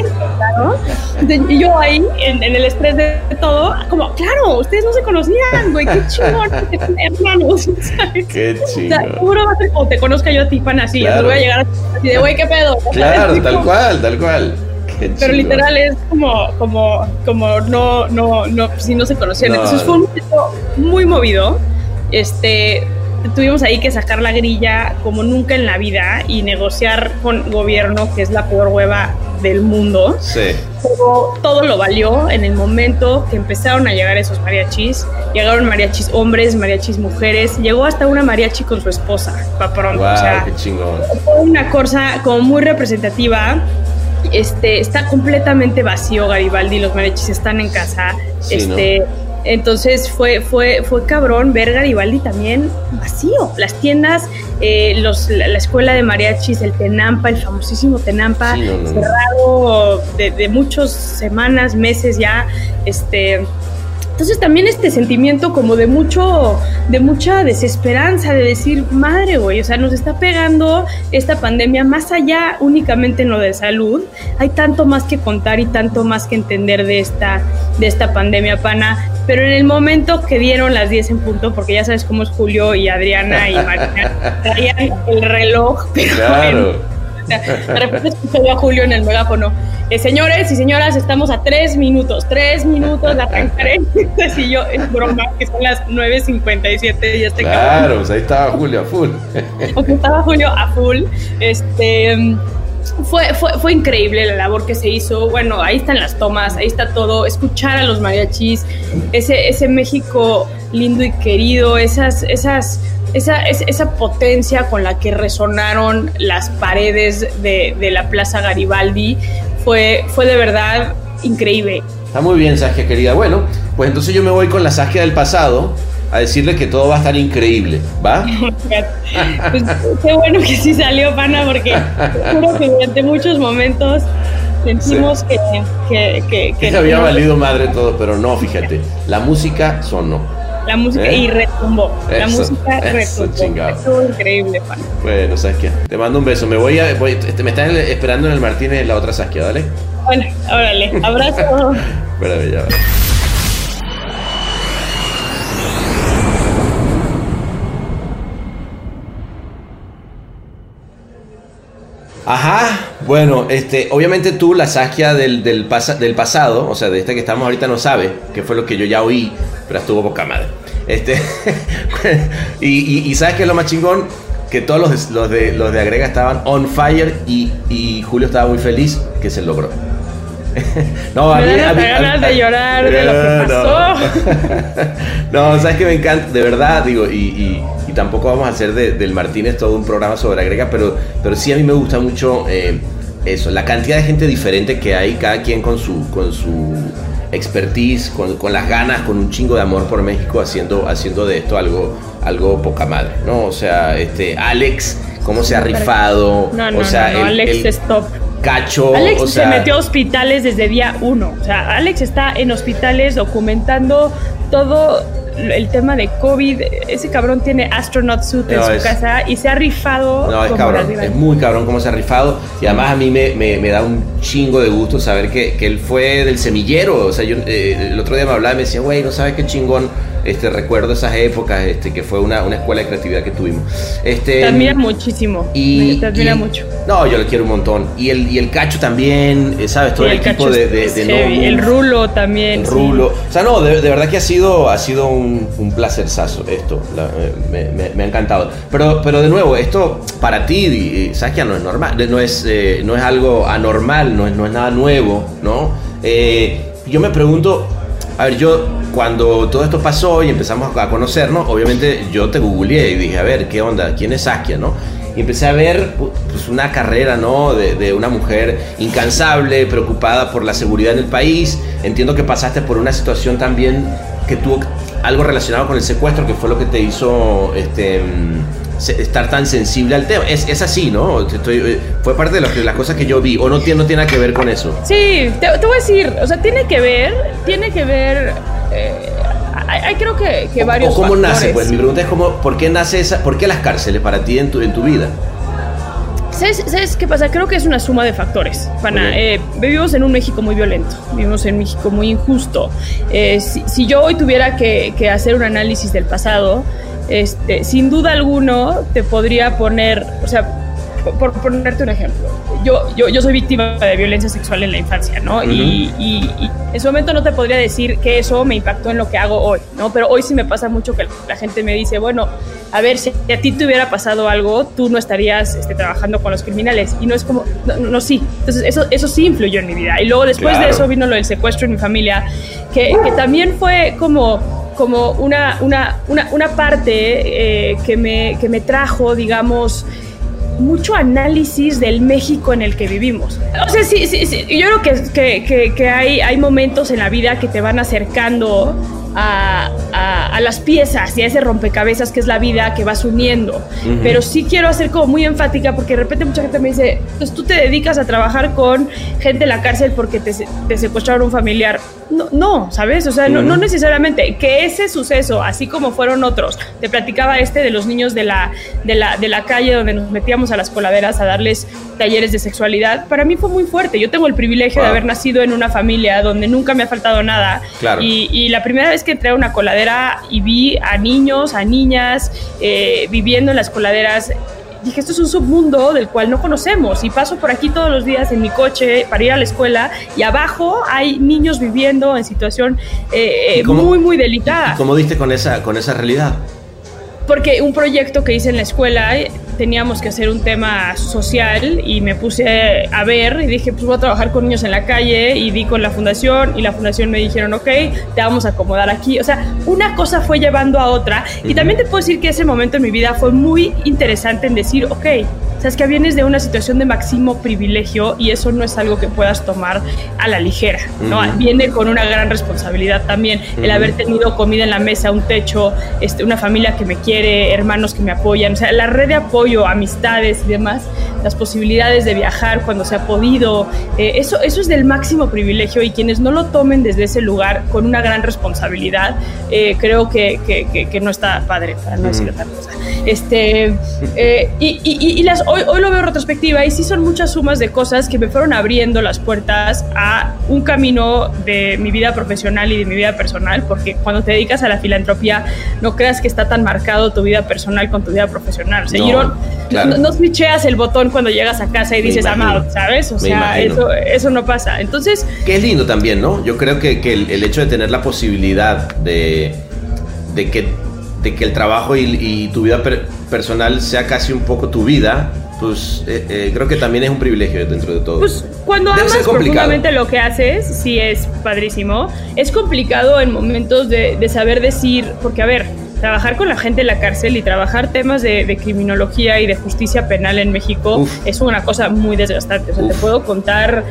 Entonces, y yo ahí, en, en el estrés de todo, como, claro, ustedes no se conocían, güey, qué chingón, hermanos, ¿sabes? Qué O sea, chingón. seguro va a ser como te conozca yo a ti, pan así, Claro. voy a llegar así de, güey, qué pedo. Claro, tal como- cual, tal cual. Qué pero chingón. literal es como, como, como no, no, no, si no se conocían. No, Entonces no. fue un momento muy movido. Este, tuvimos ahí que sacar la grilla como nunca en la vida y negociar con gobierno, que es la peor hueva del mundo. Sí. Pero todo lo valió en el momento que empezaron a llegar esos mariachis. Llegaron mariachis hombres, mariachis mujeres. Llegó hasta una mariachi con su esposa, para pronto. Wow, o sea, qué chingón. fue una cosa como muy representativa. Este, está completamente vacío Garibaldi, los mariachis están en casa. Sí, este, entonces fue, fue, fue cabrón ver Garibaldi también vacío. Las tiendas, eh, los, la, la escuela de mariachis, el Tenampa, el famosísimo Tenampa, Sí, no, no, no. cerrado de, de muchas semanas, meses ya. Este, entonces también este sentimiento como de mucho, de mucha desesperanza, de decir, madre, güey, o sea, nos está pegando esta pandemia más allá únicamente en lo de salud. Hay tanto más que contar y tanto más que entender de esta, de esta pandemia, pana. Pero en el momento que dieron las 10 en punto, porque ya sabes cómo es Julio y Adriana y Marina, traían el reloj, pero Claro. o sea, de repente escuché a Julio en el megáfono. eh, señores y señoras, estamos a tres minutos, tres minutos de arrancar. y yo, es broma, que son las 9.57 y este cabrón. Claro, pues ahí estaba Julio a full. Porque estaba Julio a full. Este. Fue, fue, fue increíble la labor que se hizo. Bueno, ahí están las tomas, ahí está todo. Escuchar a los mariachis, ese, ese México lindo y querido, esas, esas, esa, es- esa potencia con la que resonaron las paredes de, de la Plaza Garibaldi, fue, fue de verdad increíble. Está muy bien, Saskia querida. Bueno, pues entonces yo me voy con la Saskia del pasado a decirle que todo va a estar increíble, ¿va? Pues, qué bueno que sí salió, pana, porque juro que durante muchos momentos sentimos que, que, que, Que que había no- valido madre todo, pero no, fíjate. La música sonó. la música ¿Eh? y retumbó. La Eso, música eso, retumbó. chingado. Estuvo increíble, pana. Bueno, Saskia, te mando un beso. Me voy a. voy- este, me están esperando en el Martínez la otra Saskia, ¿vale? Bueno, órale, abrazo. Espérame, ya va. Ajá, bueno, este, obviamente tú, la Saskia del, del, pasa- del pasado, o sea, de esta que estamos ahorita, no sabe qué fue lo que yo ya oí, pero estuvo poca madre. Este, y, y, y ¿sabes qué es lo más chingón? Que todos los, de- los, de, los de Agrega estaban on fire y, y Julio estaba muy feliz que se logró. no, Me dan hasta ganas de llorar de lo que pasó. no, sabes que me encanta, de verdad, digo, y, y- tampoco vamos a hacer de- del Martínez todo un programa sobre agrega, pero, pero sí a mí me gusta mucho eh, eso, la cantidad de gente diferente que hay, cada quien con su, con su expertise, con, con las ganas, con un chingo de amor por México, haciendo, haciendo de esto algo, algo poca madre, ¿no? O sea, este, Alex, cómo se ha rifado. No, no, o sea, no, no, el- Alex el es top. Cacho, Alex o se metió a hospitales desde día uno. O sea, Alex está en hospitales documentando todo el tema de COVID. Ese cabrón tiene astronaut suit en su es- casa y se ha rifado. No, es cabrón, es muy cabrón cómo se ha rifado y además a mí me, me- me da un chingo de gusto saber que, que él fue del semillero, o sea, yo eh, el otro día me hablaba y me decía, güey, no sabes qué chingón, este, recuerdo esas épocas, este, que fue una, una escuela de creatividad que tuvimos. Este, Te admira muchísimo. y, te admira y- mucho. No, yo lo quiero un montón. Y el, y el cacho también, eh, ¿sabes? Todo el, equipo de, de, de. No El rulo también. El sí. rulo. O sea, no, de, de verdad que ha sido, ha sido un, un placerzazo esto. La- eh, me, me- me ha encantado. Pero, pero de nuevo, esto para ti, y- y Saskia, no es normal, no es, eh, no es algo anormal, no es, no es nada nuevo, ¿no? Eh, yo me pregunto, a ver, yo cuando todo esto pasó y empezamos a conocernos, obviamente yo te googleé y dije, a ver, ¿qué onda? ¿Quién es Saskia, no? Y empecé a ver pu- pues, una carrera, ¿no? De, una mujer incansable, preocupada por la seguridad en el país. Entiendo que pasaste por una situación también que tuvo algo relacionado con el secuestro, que fue lo que te hizo este, mm, estar tan sensible al tema. Es, es así, ¿no? Estoy- eh, fue parte de, lo las cosas que yo vi, o no no tiene nada que ver con eso. Sí, te, te voy a decir, o sea, tiene que ver, tiene que ver. Eh, hay, creo que, que varios. ¿O cómo nace? Pues mi pregunta es cómo, ¿por qué nace esa, por qué las cárceles para ti en tu, en tu vida? ¿Sabes, sabes qué pasa? Creo que es una suma de factores. Pana. Eh, vivimos en un México muy violento, vivimos en un México muy injusto. Eh, si, si yo hoy tuviera que, que hacer un análisis del pasado, este, sin duda alguno te podría poner, o sea, por, ponerte un ejemplo, yo, yo, yo soy víctima de violencia sexual en la infancia, ¿no? Ujú. y, y- y en su momento no te podría decir que eso me impactó en lo que hago hoy, ¿no? Pero hoy sí me pasa mucho que la gente me dice, bueno, a ver, si a ti te hubiera pasado algo, tú no estarías este, trabajando con los criminales. Y no es como, no, no, no, sí. Entonces, eso, eso sí influyó en mi vida. Y luego después Claro. de eso vino lo del secuestro en mi familia, que, que también fue como como una, una, una, una parte eh, que, me, que me trajo, digamos, mucho análisis del México en el que vivimos. O sea, sí, sí, sí, yo creo que, que, que, hay, hay momentos en la vida que te van acercando a, a, a las piezas y a ese rompecabezas que es la vida que vas uniendo. Ujú. Pero sí quiero hacer como muy enfática porque de repente mucha gente me dice, pues tú te dedicas a trabajar con gente en la cárcel porque te, te secuestraron un familiar. No, no, ¿sabes? O sea, no, Ujú. no necesariamente. Que ese suceso, así como fueron otros, te platicaba este de los niños de la, de la, de la calle donde nos metíamos a las coladeras a darles talleres de sexualidad, para mí fue muy fuerte. Yo tengo el privilegio de Wow. haber nacido en una familia donde nunca me ha faltado nada. Claro. Y, y la primera vez que entré a una coladera y vi a niños, a niñas eh, viviendo en las coladeras, dije, esto es un submundo del cual no conocemos. Y paso por aquí todos los días en mi coche para ir a la escuela y abajo hay niños viviendo en situación eh, ¿Y cómo- muy, muy delicada. ¿Y ¿Cómo diste con esa, con esa realidad? Porque un proyecto que hice en la escuela eh, teníamos que hacer un tema social y me puse a ver y dije, pues voy a trabajar con niños en la calle y di con la fundación y la fundación me dijeron, ok, te vamos a acomodar aquí. O sea, una cosa fue llevando a otra y también te puedo decir que ese momento en mi vida fue muy interesante en decir, ok, que vienes de una situación de máximo privilegio y eso no es algo que puedas tomar a la ligera, ¿no? Viene con una gran responsabilidad también el haber tenido comida en la mesa, un techo, este, una familia que me quiere, hermanos que me apoyan, o sea, la red de apoyo, amistades y demás, las posibilidades de viajar cuando se ha podido, eh, eso, eso es del máximo privilegio y quienes no lo tomen desde ese lugar con una gran responsabilidad, eh, creo que, que- que- que no está padre, para no decir Ujú. otra cosa. Este, eh, y, y- y las, hoy, hoy lo veo en retrospectiva y sí son muchas sumas de cosas que me fueron abriendo las puertas a un camino de mi vida profesional y de mi vida personal, porque cuando te dedicas a la filantropía, no creas que está tan marcado tu vida personal con tu vida profesional. O sea, No, claro. no, no switcheas el botón cuando llegas a casa y dices, imagino. amado, ¿sabes? O Me sea, eso, eso no pasa. Entonces, Que es lindo también, ¿no? Yo creo que, que el, el hecho de tener la posibilidad de, de, que, de que el trabajo y, y tu vida per- personal sea casi un poco tu vida, pues eh, eh, creo que también es un privilegio dentro de todo. Pues cuando Debe amas profundamente lo que haces, sí es padrísimo. Es complicado en momentos de, de saber decir, porque a ver, trabajar con la gente en la cárcel y trabajar temas de, de criminología y de justicia penal en México Uf. es una cosa muy desgastante. O sea, te Uf. puedo contar.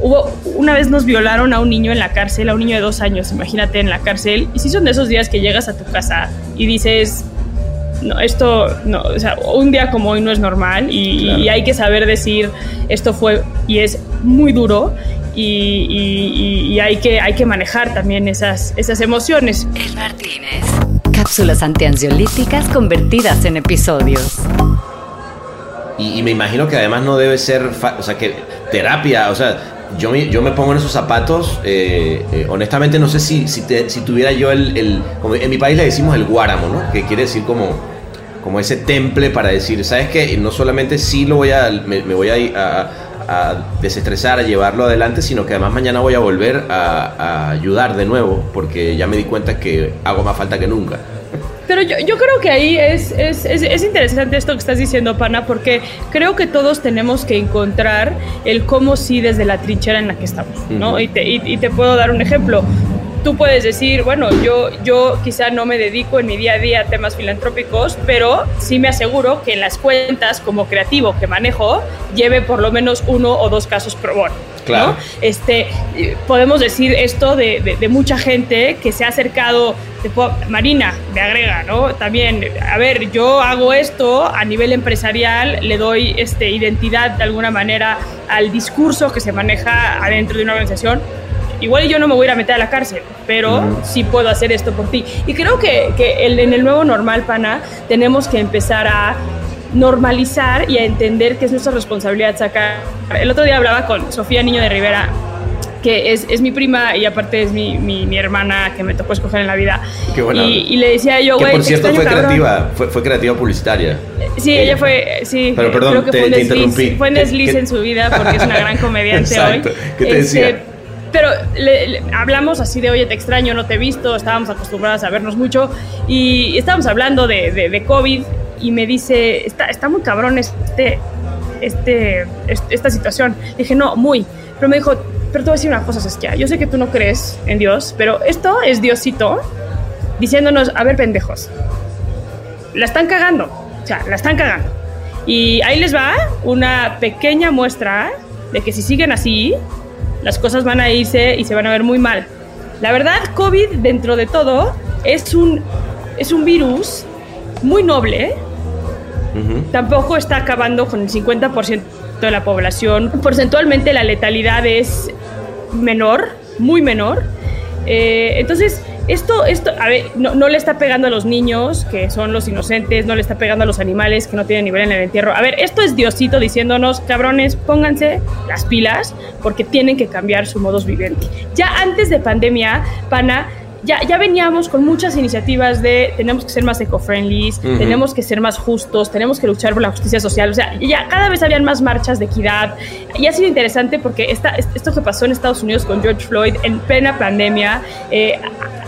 Hubo, una vez nos violaron a un niño en la cárcel, a un niño de dos años, imagínate en la cárcel, y sí son de esos días que llegas a tu casa y dices, no, esto, no, o sea, un día como hoy no es normal y, Claro. y hay que saber decir esto fue y es muy duro y, y- y- y hay, que, hay que manejar también esas, esas emociones. El Martínez. Cápsulas antiansiolíticas convertidas en episodios. Y, me imagino que además no debe ser, o sea, que terapia, o sea, yo me, yo me pongo en esos zapatos, eh, eh, honestamente no sé si, si, te- si tuviera yo el, como en mi país le decimos el guáramo, ¿no? Que quiere decir como, como ese temple para decir, ¿sabes qué? No solamente sí lo voy a, me, voy a, desestresar, a llevarlo adelante, sino que además mañana voy a volver a ayudar de nuevo, porque ya me di cuenta que hago más falta que nunca. Pero yo, yo creo que ahí es, es, es, es interesante esto que estás diciendo, Pana, porque creo que todos tenemos que encontrar el cómo sí desde la trinchera en la que estamos, ¿no? Ujú. y, te, y, y te puedo dar un ejemplo. Tú puedes decir, bueno, yo, yo quizá no me dedico en mi día a día a temas filantrópicos, pero sí me aseguro que en las cuentas como creativo que manejo lleve por lo menos uno o dos casos pro bono. ¿No? Claro. Este, eh, podemos decir esto de, de- de mucha gente que se ha acercado, puedo- Marina, me agrega, ¿no? También, a ver, yo hago esto a nivel empresarial, le doy este, identidad de alguna manera al discurso que se maneja adentro de una organización. Igual yo no me voy a ir a meter a la cárcel, pero sí puedo hacer esto por ti. Y creo que, que el- en el nuevo normal, pana, tenemos que empezar a normalizar y a entender que es nuestra responsabilidad sacar. El otro día hablaba con Sofía Niño de Rivera, que es, es mi prima y aparte es mi, mi, mi hermana que me tocó escoger en la vida. Qué buena y, le decía yo, que güey, por te cierto fue extraño, cabrón". creativa, fue, fue creativa publicitaria. Sí, Ella. ella fue, sí, Pero, perdón, creo que te- fue un te desliz, interrumpí. fue un ¿Qué- desliz qué- en su vida porque es una gran comediante Exacto. hoy. Este, ¿Qué te decía? Pero le- le- hablamos así de, oye, te extraño, no te he visto, estábamos acostumbradas a vernos mucho y estábamos hablando de, de, de COVID y me dice, está, está muy cabrón este, este, esta situación. Dije, no, muy. Pero me dijo, pero te voy a decir una cosa, Saskia, yo sé que tú no crees en Dios, pero esto es Diosito diciéndonos, a ver, pendejos, la están cagando. O sea, la están cagando. Y ahí les va una pequeña muestra de que si siguen así, las cosas van a irse y se van a ver muy mal. La verdad, COVID, dentro de todo, es un, es un virus muy noble. Tampoco está acabando con el 50% de la población. Porcentualmente la letalidad es menor, muy menor. Eh, entonces, esto, esto a ver, no, no le está pegando a los niños, que son los inocentes, no le está pegando a los animales que no tienen nivel en el entierro. A ver, esto es Diosito diciéndonos, cabrones, pónganse las pilas porque tienen que cambiar su modus vivendi. Ya antes de pandemia, pana, ya, ya veníamos con muchas iniciativas de tenemos que ser más eco-friendly, Ujú. tenemos que ser más justos, tenemos que luchar por la justicia social. O sea, ya cada vez habían más marchas de equidad. Y ha sido interesante porque esta, esto que pasó en Estados Unidos con George Floyd en plena pandemia, eh,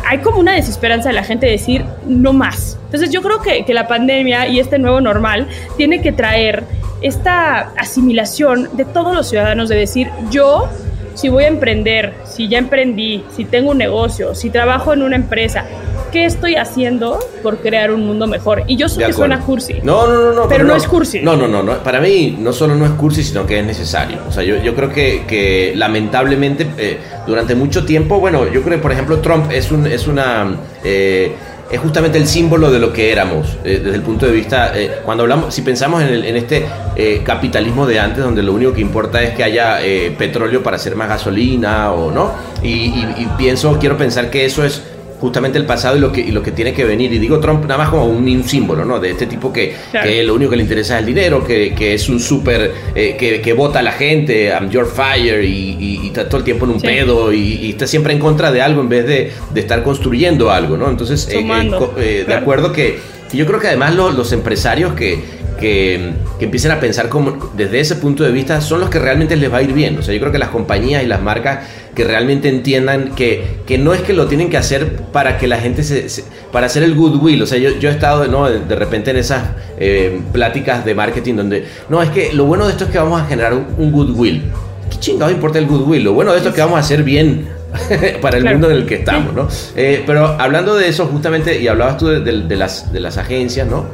hay como una desesperanza de la gente de decir no más. Entonces yo creo que, que la pandemia y este nuevo normal tiene que traer esta asimilación de todos los ciudadanos de decir yo si voy a emprender, si ya emprendí, si tengo un negocio, si trabajo en una empresa, ¿qué estoy haciendo por crear un mundo mejor? Y yo sé que suena cursi. No, no, no, no. Pero no es cursi. No, no, no, no. Para mí no solo no es cursi, sino que es necesario. O sea, yo, yo creo que, que lamentablemente eh, durante mucho tiempo, bueno, yo creo que por ejemplo Trump es, un, es una... eh, es justamente el símbolo de lo que éramos, eh, desde el punto de vista, eh, cuando hablamos, si pensamos en, el- en este eh, capitalismo de antes, donde lo único que importa es que haya petróleo para hacer más gasolina o no, y, y- y pienso, quiero pensar que eso es justamente el pasado y lo que, y lo que tiene que venir. Y digo Trump nada más como un, un símbolo, ¿no? De este tipo que, Claro. que lo único que le interesa es el dinero, que, que es un súper, eh, que, que vota a la gente, I'm your fire, y, y- y está todo el tiempo en un Sí. pedo, y, está siempre en contra de algo en vez de, de estar construyendo algo, ¿no? Entonces, eh, eh, eh, de acuerdo que, yo creo que además lo- los empresarios que, que, que empiecen a pensar como desde ese punto de vista son los que realmente les va a ir bien. O sea, yo creo que las compañías y las marcas que realmente entiendan que, que no es que lo tienen que hacer para que la gente se, se- para hacer el goodwill. O sea, yo, yo he estado ¿no? de, repente en esas eh, pláticas de marketing donde no, es que lo bueno de esto es que vamos a generar un, un goodwill. ¿Qué chingado importa el goodwill? Lo bueno de esto es que vamos a hacer bien para el Claro. mundo en el que estamos, ¿no? Eh, pero hablando de eso, justamente, y hablabas tú de, de- de las, de las agencias, ¿no?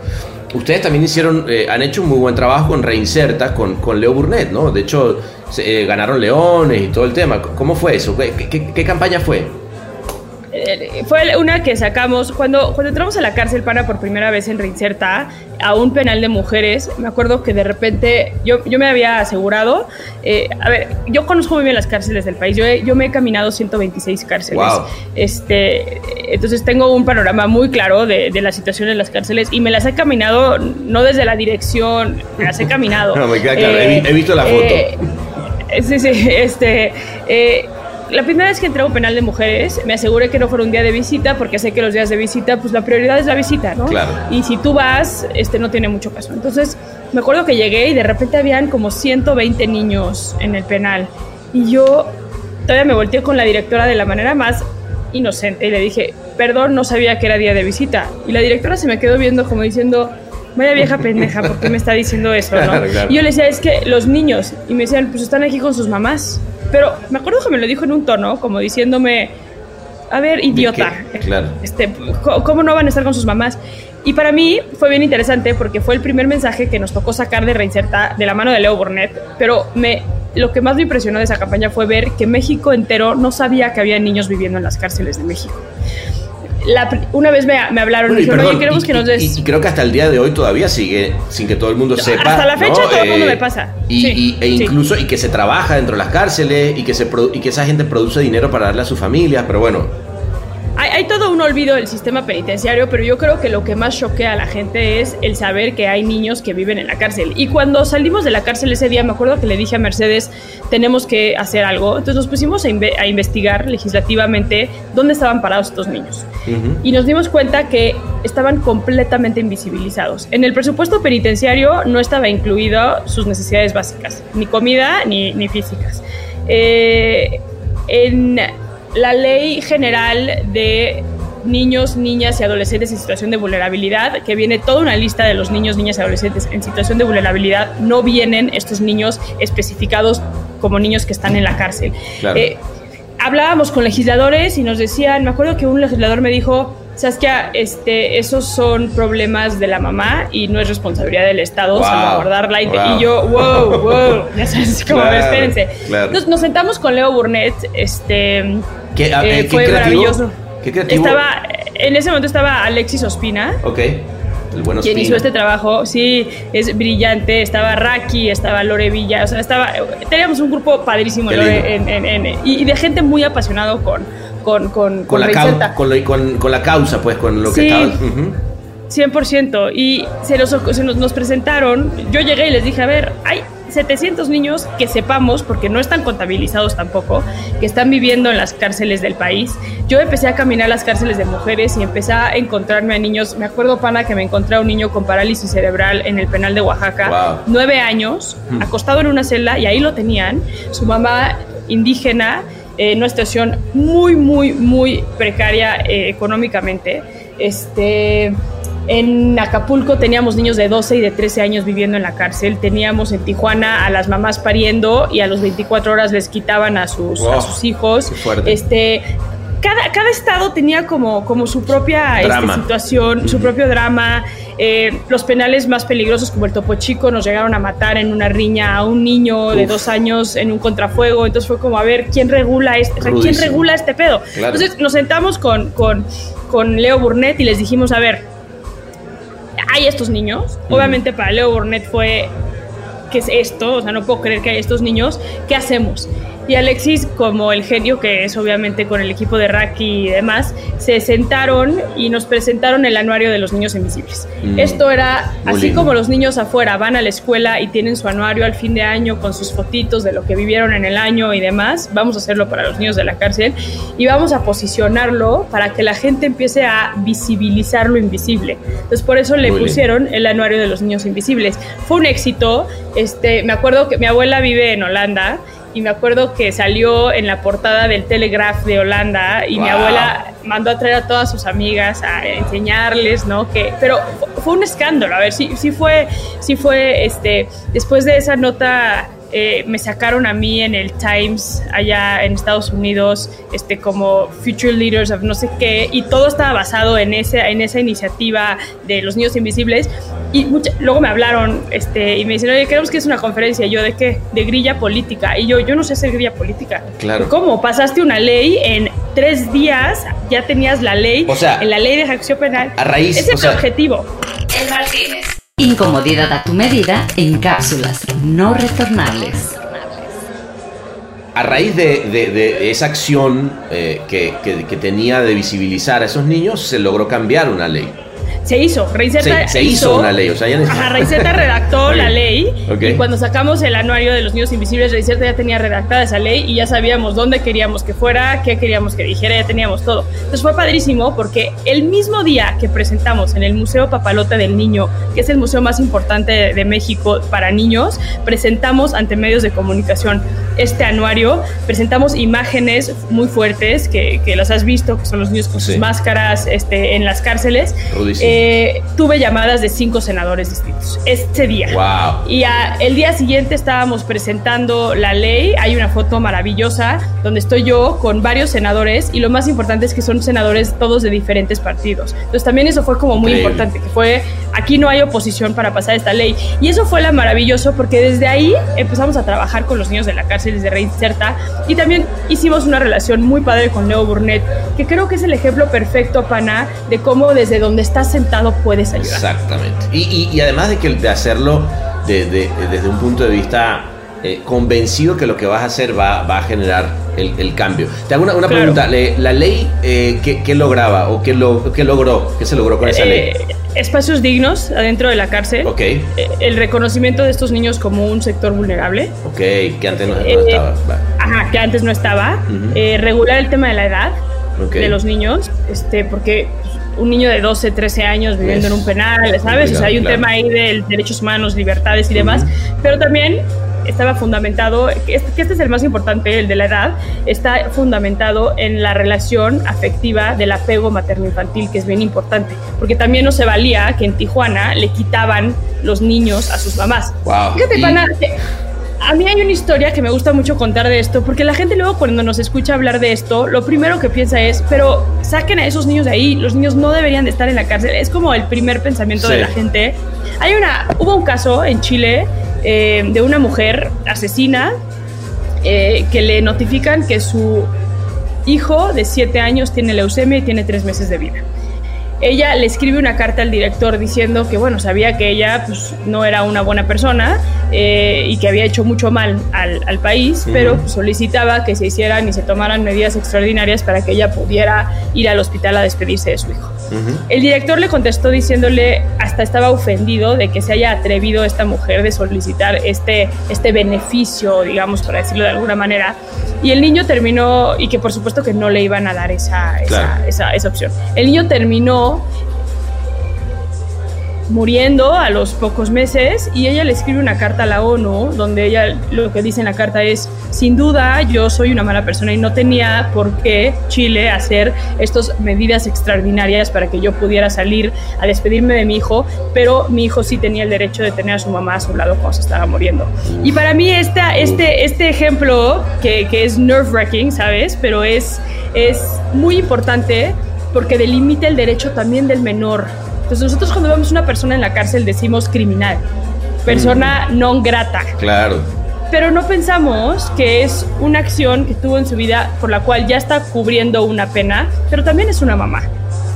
Ustedes también hicieron, eh, han hecho un muy buen trabajo con Reinserta, con, con Leo Burnett, ¿no? De hecho, eh, ganaron leones y todo el tema. ¿Cómo fue eso? ¿Qué, qué- qué campaña fue? Eh, Fue una que sacamos cuando, cuando entramos a la cárcel pana por primera vez en Reinserta a un penal de mujeres. Me acuerdo que de repente yo, yo me había asegurado. eh, a ver, yo conozco muy bien las cárceles del país. Yo, he- yo me he caminado 126 cárceles. Wow. Este, entonces tengo un panorama muy claro de, de la situación en las cárceles y me las he caminado no desde la dirección, me las he caminado. No, me queda claro, he vi- he visto la foto. eh, sí, sí, este. La primera vez que entré a un penal de mujeres, me aseguré que no fuera un día de visita, porque sé que los días de visita, pues la prioridad es la visita, ¿no? Claro. Y si tú vas, este no tiene mucho caso. Entonces, me acuerdo que llegué y de repente habían como 120 niños en el penal. Y yo todavía me volteé con la directora de la manera más inocente y le dije, perdón, no sabía que era día de visita. Y la directora se me quedó viendo como diciendo, vaya vieja pendeja, ¿por qué me está diciendo eso? ¿no? Claro, claro. Y yo le decía, es que los niños, y me decían, pues están aquí con sus mamás. Pero me acuerdo que me lo dijo en un tono, como diciéndome, a ver, idiota. Claro. Este, ¿Cómo no van a estar con sus mamás? Y para mí fue bien interesante porque fue el primer mensaje que nos tocó sacar de Reinserta de la mano de Leo Burnett, pero me, lo que más me impresionó de esa campaña fue ver que México entero no sabía que había niños viviendo en las cárceles de México. La una vez me, me hablaron Bueno, y dijeron, perdón, oye, queremos y- que nos des... y creo que hasta el día de hoy todavía sigue sin que todo el mundo sepa. Hasta la fecha ¿no? todo el mundo me pasa. Y, Sí, y- e sí. incluso y que se trabaja dentro de las cárceles y que, se y que esa gente produce dinero para darle a sus familias, pero bueno, Hay, hay todo un olvido del sistema penitenciario, pero yo creo que lo que más choquea a la gente es el saber que hay niños que viven en la cárcel. Y cuando salimos de la cárcel ese día, me acuerdo que le dije a Mercedes, tenemos que hacer algo. Entonces nos pusimos a, inve- a investigar legislativamente dónde estaban parados estos niños. Y nos dimos cuenta que estaban completamente invisibilizados. En el presupuesto penitenciario no estaba incluido sus necesidades básicas, ni comida ni, ni físicas. Eh, en la ley general de niños, niñas y adolescentes en situación de vulnerabilidad, que viene toda una lista de los niños, niñas y adolescentes en situación de vulnerabilidad, no vienen estos niños especificados como niños que están en la cárcel. Claro. Eh, hablábamos con legisladores y nos decían, me acuerdo que un legislador me dijo, Saskia, este, esos son problemas de la mamá y no es responsabilidad del Estado Wow, salvaguardarla. Y, wow. y yo, wow, wow, ya sabes, como, Claro, espérense. claro. Entonces nos sentamos con Leo Burnett, este, ¿Qué, eh, eh, qué fue creativo? maravilloso. ¿Qué creativo? Estaba, en ese momento estaba Alexis Ospina, Ok, el bueno quien hizo este trabajo, sí, es brillante, estaba Raki, estaba Lore Villa, o sea, estaba, teníamos un grupo padrísimo Lore, en- en- en- y, y de gente muy apasionado con, con, con, con, la cau- Reinserta. con, lo- con- con la causa, pues, con lo que Sí. estaba. Ujú. 100%. Y se, los, se nos, nos presentaron, yo llegué y les dije, a ver, hay 700 niños que sepamos, porque no están contabilizados tampoco, que están viviendo en las cárceles del país. Yo empecé a caminar las cárceles de mujeres y empecé a encontrarme a niños. Me acuerdo, pana, que me encontré a un niño con parálisis cerebral en el penal de Oaxaca, Wow. nueve años, acostado en una celda y ahí lo tenían. Su mamá indígena, en una situación muy, muy, muy precaria eh, económicamente. Este, en Acapulco teníamos niños de 12 y de 13 años viviendo en la cárcel. Teníamos en Tijuana a las mamás pariendo y a los 24 horas les quitaban a sus, a Wow, sus hijos. Este, cada, cada estado tenía como, como su propia este, situación, su propio drama. Eh, los penales más peligrosos como el Topo Chico nos llegaron a matar en una riña a un niño de dos años en un contrafuego. Entonces fue como, a ver, ¿quién regula este, o sea, ¿quién regula este pedo? Claro. Entonces nos sentamos con, con, con Leo Burnett y les dijimos, a ver, hay estos niños. Obviamente para Leo Burnett fue, ¿qué es esto? O sea, no puedo creer que hay estos niños. ¿Qué hacemos? Y Alexis, como el genio que es obviamente con el equipo de Raki y demás, se sentaron y nos presentaron el anuario de los niños invisibles. Mm. Esto era, así lindo. como los niños afuera van a la escuela y tienen su anuario al fin de año con sus fotitos de lo que vivieron en el año y demás, vamos a hacerlo para los niños de la cárcel y vamos a posicionarlo para que la gente empiece a visibilizar lo invisible. Entonces por eso le Muy lindo. pusieron el anuario de los niños invisibles. Fue un éxito. Este, me acuerdo que mi abuela vive en Holanda y me acuerdo que salió en la portada del Telegraph de Holanda y mi abuela mandó a traer a todas sus amigas a enseñarles, ¿no? Que, pero fu- fue un escándalo. A ver, sí, sí fue, sí fue, este, después de esa nota eh, me sacaron a mí en el Times allá en Estados Unidos este, como Future Leaders of no sé qué, y todo estaba basado en, ese, en esa iniciativa de los niños invisibles. Y mucha- luego me hablaron este, y me dicen, oye, queremos que es una conferencia. Y yo, ¿de qué? De grilla política. Y yo, yo no sé hacer grilla política. Claro. ¿Cómo? Pasaste una ley en tres días, ya tenías la ley, O sea, en la ley de acción penal. a raíz, Ese o es sea- el objetivo. El Martínez. Incomodidad a tu medida en cápsulas no retornables. A raíz de, esa acción eh, que tenía de visibilizar a esos niños, se logró cambiar una ley. Se hizo, Reiseta Se, se hizo una ley, o sea, ya Ajá, Reiseta redactó Ok. la ley Ok. y cuando sacamos el anuario de los niños invisibles, Reiseta ya tenía redactada esa ley y ya sabíamos dónde queríamos que fuera, qué queríamos que dijera, ya teníamos todo. Entonces fue padrísimo porque el mismo día que presentamos en el Museo Papalote del Niño, que es el museo más importante de, de México para niños, presentamos ante medios de comunicación este anuario, presentamos imágenes muy fuertes que, que las has visto, que son los niños con Sí. sus máscaras este, en las cárceles. Rudísimo. Eh, tuve llamadas de cinco senadores distintos ese día. Wow. Y a- el día siguiente estábamos presentando la ley. Hay una foto maravillosa donde estoy yo con varios senadores y lo más importante es que son senadores todos de diferentes partidos. Entonces también eso fue como muy Increíble. importante, que fue aquí no hay oposición para pasar esta ley. Y eso fue la maravilloso porque desde ahí empezamos a trabajar con los niños de la cárcel desde Reinserta y también hicimos una relación muy padre con Leo Burnett, que creo que es el ejemplo perfecto, Pana, de cómo desde donde estás sentado puedes ayudar. Exactamente. Y, y- y además de, que, de hacerlo de- de- desde un punto de vista eh, convencido que lo que vas a hacer va, va a generar el, el cambio. Te hago una, una Claro. pregunta. ¿La ley eh, ¿qué, qué lograba o qué, lo, qué logró? ¿Qué se logró con esa ley? Eh, espacios dignos adentro de la cárcel. Ok, Eh, El reconocimiento de estos niños como un sector vulnerable. ok, que antes no, no Eh, estaba. Ajá, que antes no estaba. Ujú. Eh, regular el tema de la edad Ok. de los niños, este, porque un niño de 12, 13 años viviendo Es en un penal, ¿sabes? O sea, hay un tema ahí de derechos humanos, libertades y demás, pero también estaba fundamentado, que este, que este es el más importante, el de la edad, está fundamentado en la relación afectiva del apego materno-infantil, que es bien importante, porque también no se valía que en Tijuana le quitaban los niños a sus mamás. Wow. Fíjate, Y- pana, a mí hay una historia que me gusta mucho contar de esto, porque la gente luego cuando nos escucha hablar de esto, lo primero que piensa es, pero saquen a esos niños de ahí, los niños no deberían de estar en la cárcel. Es como el primer pensamiento de la gente. Hay una, hubo un caso en Chile eh, de una mujer asesina eh, que le notifican que su hijo de 7 años tiene leucemia y tiene 3 meses de vida. Ella le escribe una carta al director diciendo que, bueno, sabía que ella pues, no era una buena persona eh, y que había hecho mucho mal al, al país, pero pues, solicitaba que se hicieran y se tomaran medidas extraordinarias para que ella pudiera ir al hospital a despedirse de su hijo. El director le contestó diciéndole, hasta estaba ofendido de que se haya atrevido esta mujer de solicitar este, este beneficio, digamos, para decirlo de alguna manera. Y el niño terminó, y que por supuesto que no le iban a dar esa, esa, Claro. esa, esa opción. El niño terminó muriendo a los pocos meses y ella le escribe una carta a la ONU donde ella lo que dice en la carta es sin duda yo soy una mala persona y no tenía por qué Chile hacer estas medidas extraordinarias para que yo pudiera salir a despedirme de mi hijo pero mi hijo sí tenía el derecho de tener a su mamá a su lado cuando se estaba muriendo y para mí esta, este, este ejemplo que, que es nerve wracking sabes pero es, es muy importante porque delimita el derecho también del menor entonces nosotros cuando vemos una persona en la cárcel decimos criminal, persona non grata, Claro. pero no pensamos que es una acción que tuvo en su vida por la cual ya está cubriendo una pena, pero también es una mamá.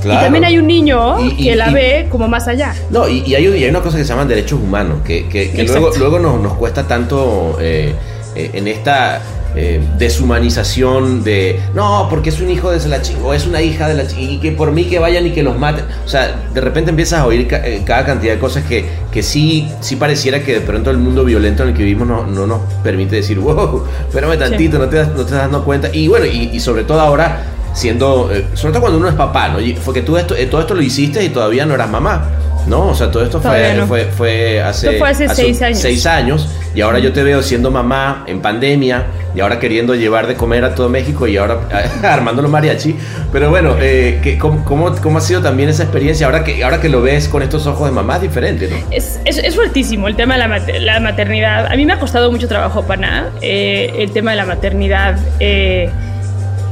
Claro. Y también hay un niño Y- y- que la y- ve como más allá. No, y, hay, hay una cosa que se llama derechos humanos, que, que- que Exacto. luego, luego nos, nos cuesta tanto eh, eh, en esta eh, deshumanización de, no, porque es un hijo de la chingada, o es una hija de la chingada, y que por mí que vayan y que los maten. O sea, de repente empiezas a oír ca- eh, cada cantidad de cosas que, que sí, sí pareciera que de pronto el mundo violento en el que vivimos no, no nos permite decir, wow, espérame tantito, no, te das, no te estás dando cuenta. Y bueno, y, y sobre todo ahora siendo, eh, sobre todo cuando uno es papá, ¿no? Y- Porque tú esto, todo esto lo hiciste y todavía no eras mamá. ¿No? O sea, todo esto fue, no. fue, fue hace, Esto fue hace seis años. seis años, y ahora yo te veo siendo mamá en pandemia, y ahora queriendo llevar de comer a todo México, y ahora armando los mariachi. Pero bueno, eh, que- ¿cómo, cómo, cómo ha sido también esa experiencia? Ahora que, ahora que lo ves con estos ojos de mamá, es diferente, ¿no? Es, es, es fuertísimo el tema de la, mater- la maternidad. A mí me ha costado mucho trabajo, pana, eh, el tema de la maternidad eh,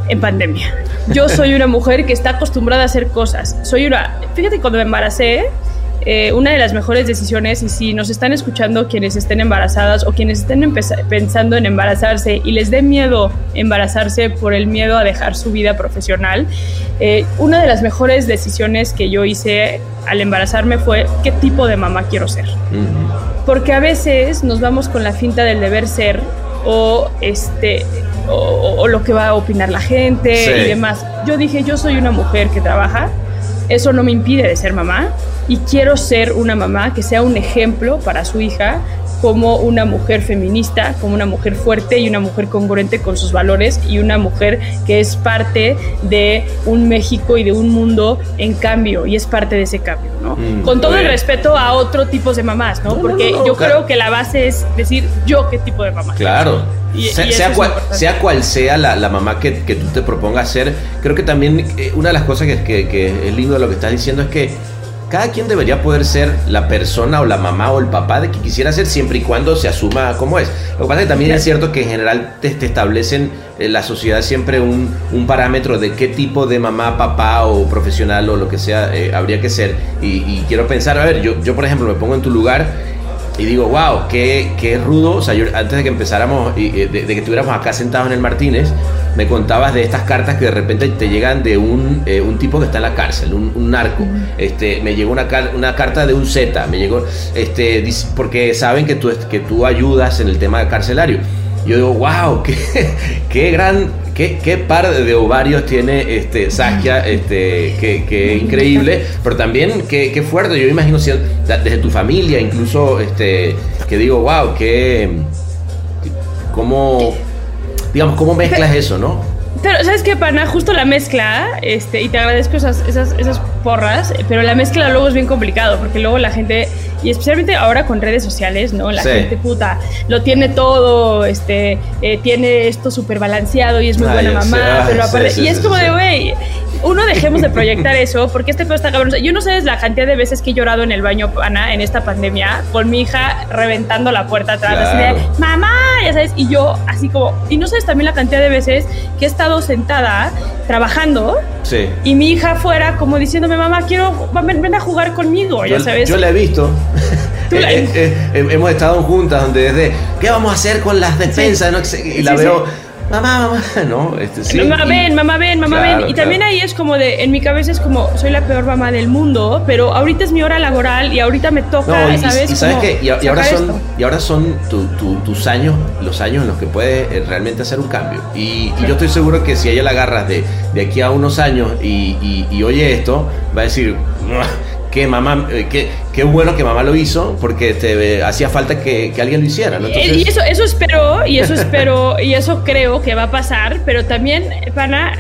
en pandemia. Yo soy una mujer que está acostumbrada a hacer cosas. Soy una. Fíjate, cuando me embaracé, eh, una de las mejores decisiones, y si nos están escuchando quienes estén embarazadas o quienes estén pensando en embarazarse y les dé miedo embarazarse por el miedo a dejar su vida profesional, eh, una de las mejores decisiones que yo hice al embarazarme fue qué tipo de mamá quiero ser. Porque a veces nos vamos con la finta del deber ser o este o, o lo que va a opinar la gente Sí. y demás. Yo dije, yo soy una mujer que trabaja, eso no me impide de ser mamá y quiero ser una mamá que sea un ejemplo para su hija como una mujer feminista, como una mujer fuerte y una mujer congruente con sus valores y una mujer que es parte de un México y de un mundo en cambio y es parte de ese cambio, ¿no? Mm, con todo el respeto a otro tipos de mamás, ¿no? No, Porque no, no, yo claro. creo que la base es decir yo qué tipo de mamá. Claro. Y- sea, y sea cual, sea cual sea la, la mamá que, que tú te propongas ser, creo que también eh, una de las cosas que, que- que es lindo de lo que estás diciendo es que cada quien debería poder ser la persona o la mamá o el papá de que quisiera ser siempre y cuando se asuma como es. Lo que pasa es que también es cierto que en general te, te establecen en la sociedad siempre un, un parámetro de qué tipo de mamá, papá o profesional o lo que sea eh, habría que ser. Y, y quiero pensar, a ver, yo, yo por ejemplo me pongo en tu lugar y digo, wow, qué, qué rudo. O sea, yo antes de que empezáramos, y, eh, de, de que estuviéramos acá sentados en el Martínez, me contabas de estas cartas que de repente te llegan de un, eh, un tipo que está en la cárcel, un, un narco. Este, me llegó una, car- una carta de un Z, me llegó, este, porque saben que tú, que tú ayudas en el tema carcelario. Yo digo, wow, qué, qué gran, qué, qué par de ovarios tiene este Saskia, este, qué, qué increíble, pero también qué, qué fuerte. Yo imagino si- desde tu familia, incluso, este, que digo, wow, qué, cómo, digamos, cómo mezclas eso, ¿no? Pero, ¿sabes qué, pana? Justo la mezcla, este, y te agradezco esas, esas, esas porras, pero la mezcla luego es bien complicado, porque luego la gente, y especialmente ahora con redes sociales, ¿no? La Sí. gente puta lo tiene todo, este, eh, tiene esto súper balanceado y es muy Ah, buena mamá, pero aparte, sí, y es como de, güey, uno dejemos de proyectar eso, porque este pedo está cabrón. Yo no sabes la cantidad de veces que he llorado en el baño, pana, en esta pandemia, con mi hija reventando la puerta atrás, así de, Claro. mamá, ya sabes, y yo así como, y no sabes también la cantidad de veces que he estado sentada trabajando Sí. y mi hija fuera como diciéndome, mamá, quiero, ven, a jugar conmigo, ya Yo, sabes. yo la he visto. Tú la- Eh, eh, eh, hemos estado juntas donde desde, ¿qué vamos a hacer con las? No sé, y la Sí, sí. Mamá, mamá, no, este, sí. Mamá, y- ven, mamá, ven, mamá, Claro, ven. Y también claro. ahí es como de, en mi cabeza es como, soy la peor mamá del mundo, pero ahorita es mi hora laboral y ahorita me toca, No, y, ¿sabes? y sabes que y, y ahora son esto. y ahora son tu- tu- tus años, los años en los que puedes eh, realmente hacer un cambio. Y, y yo estoy seguro que si ella la agarras de, de aquí a unos años y, y- y oye esto, va a decir, "Mua, qué mamá, eh, qué, qué bueno que mamá lo hizo, porque te hacía falta que, que alguien lo hiciera, ¿no? Eh, Entonces- Y eso, eso espero, y eso espero, y eso creo que va a pasar, pero también, pana,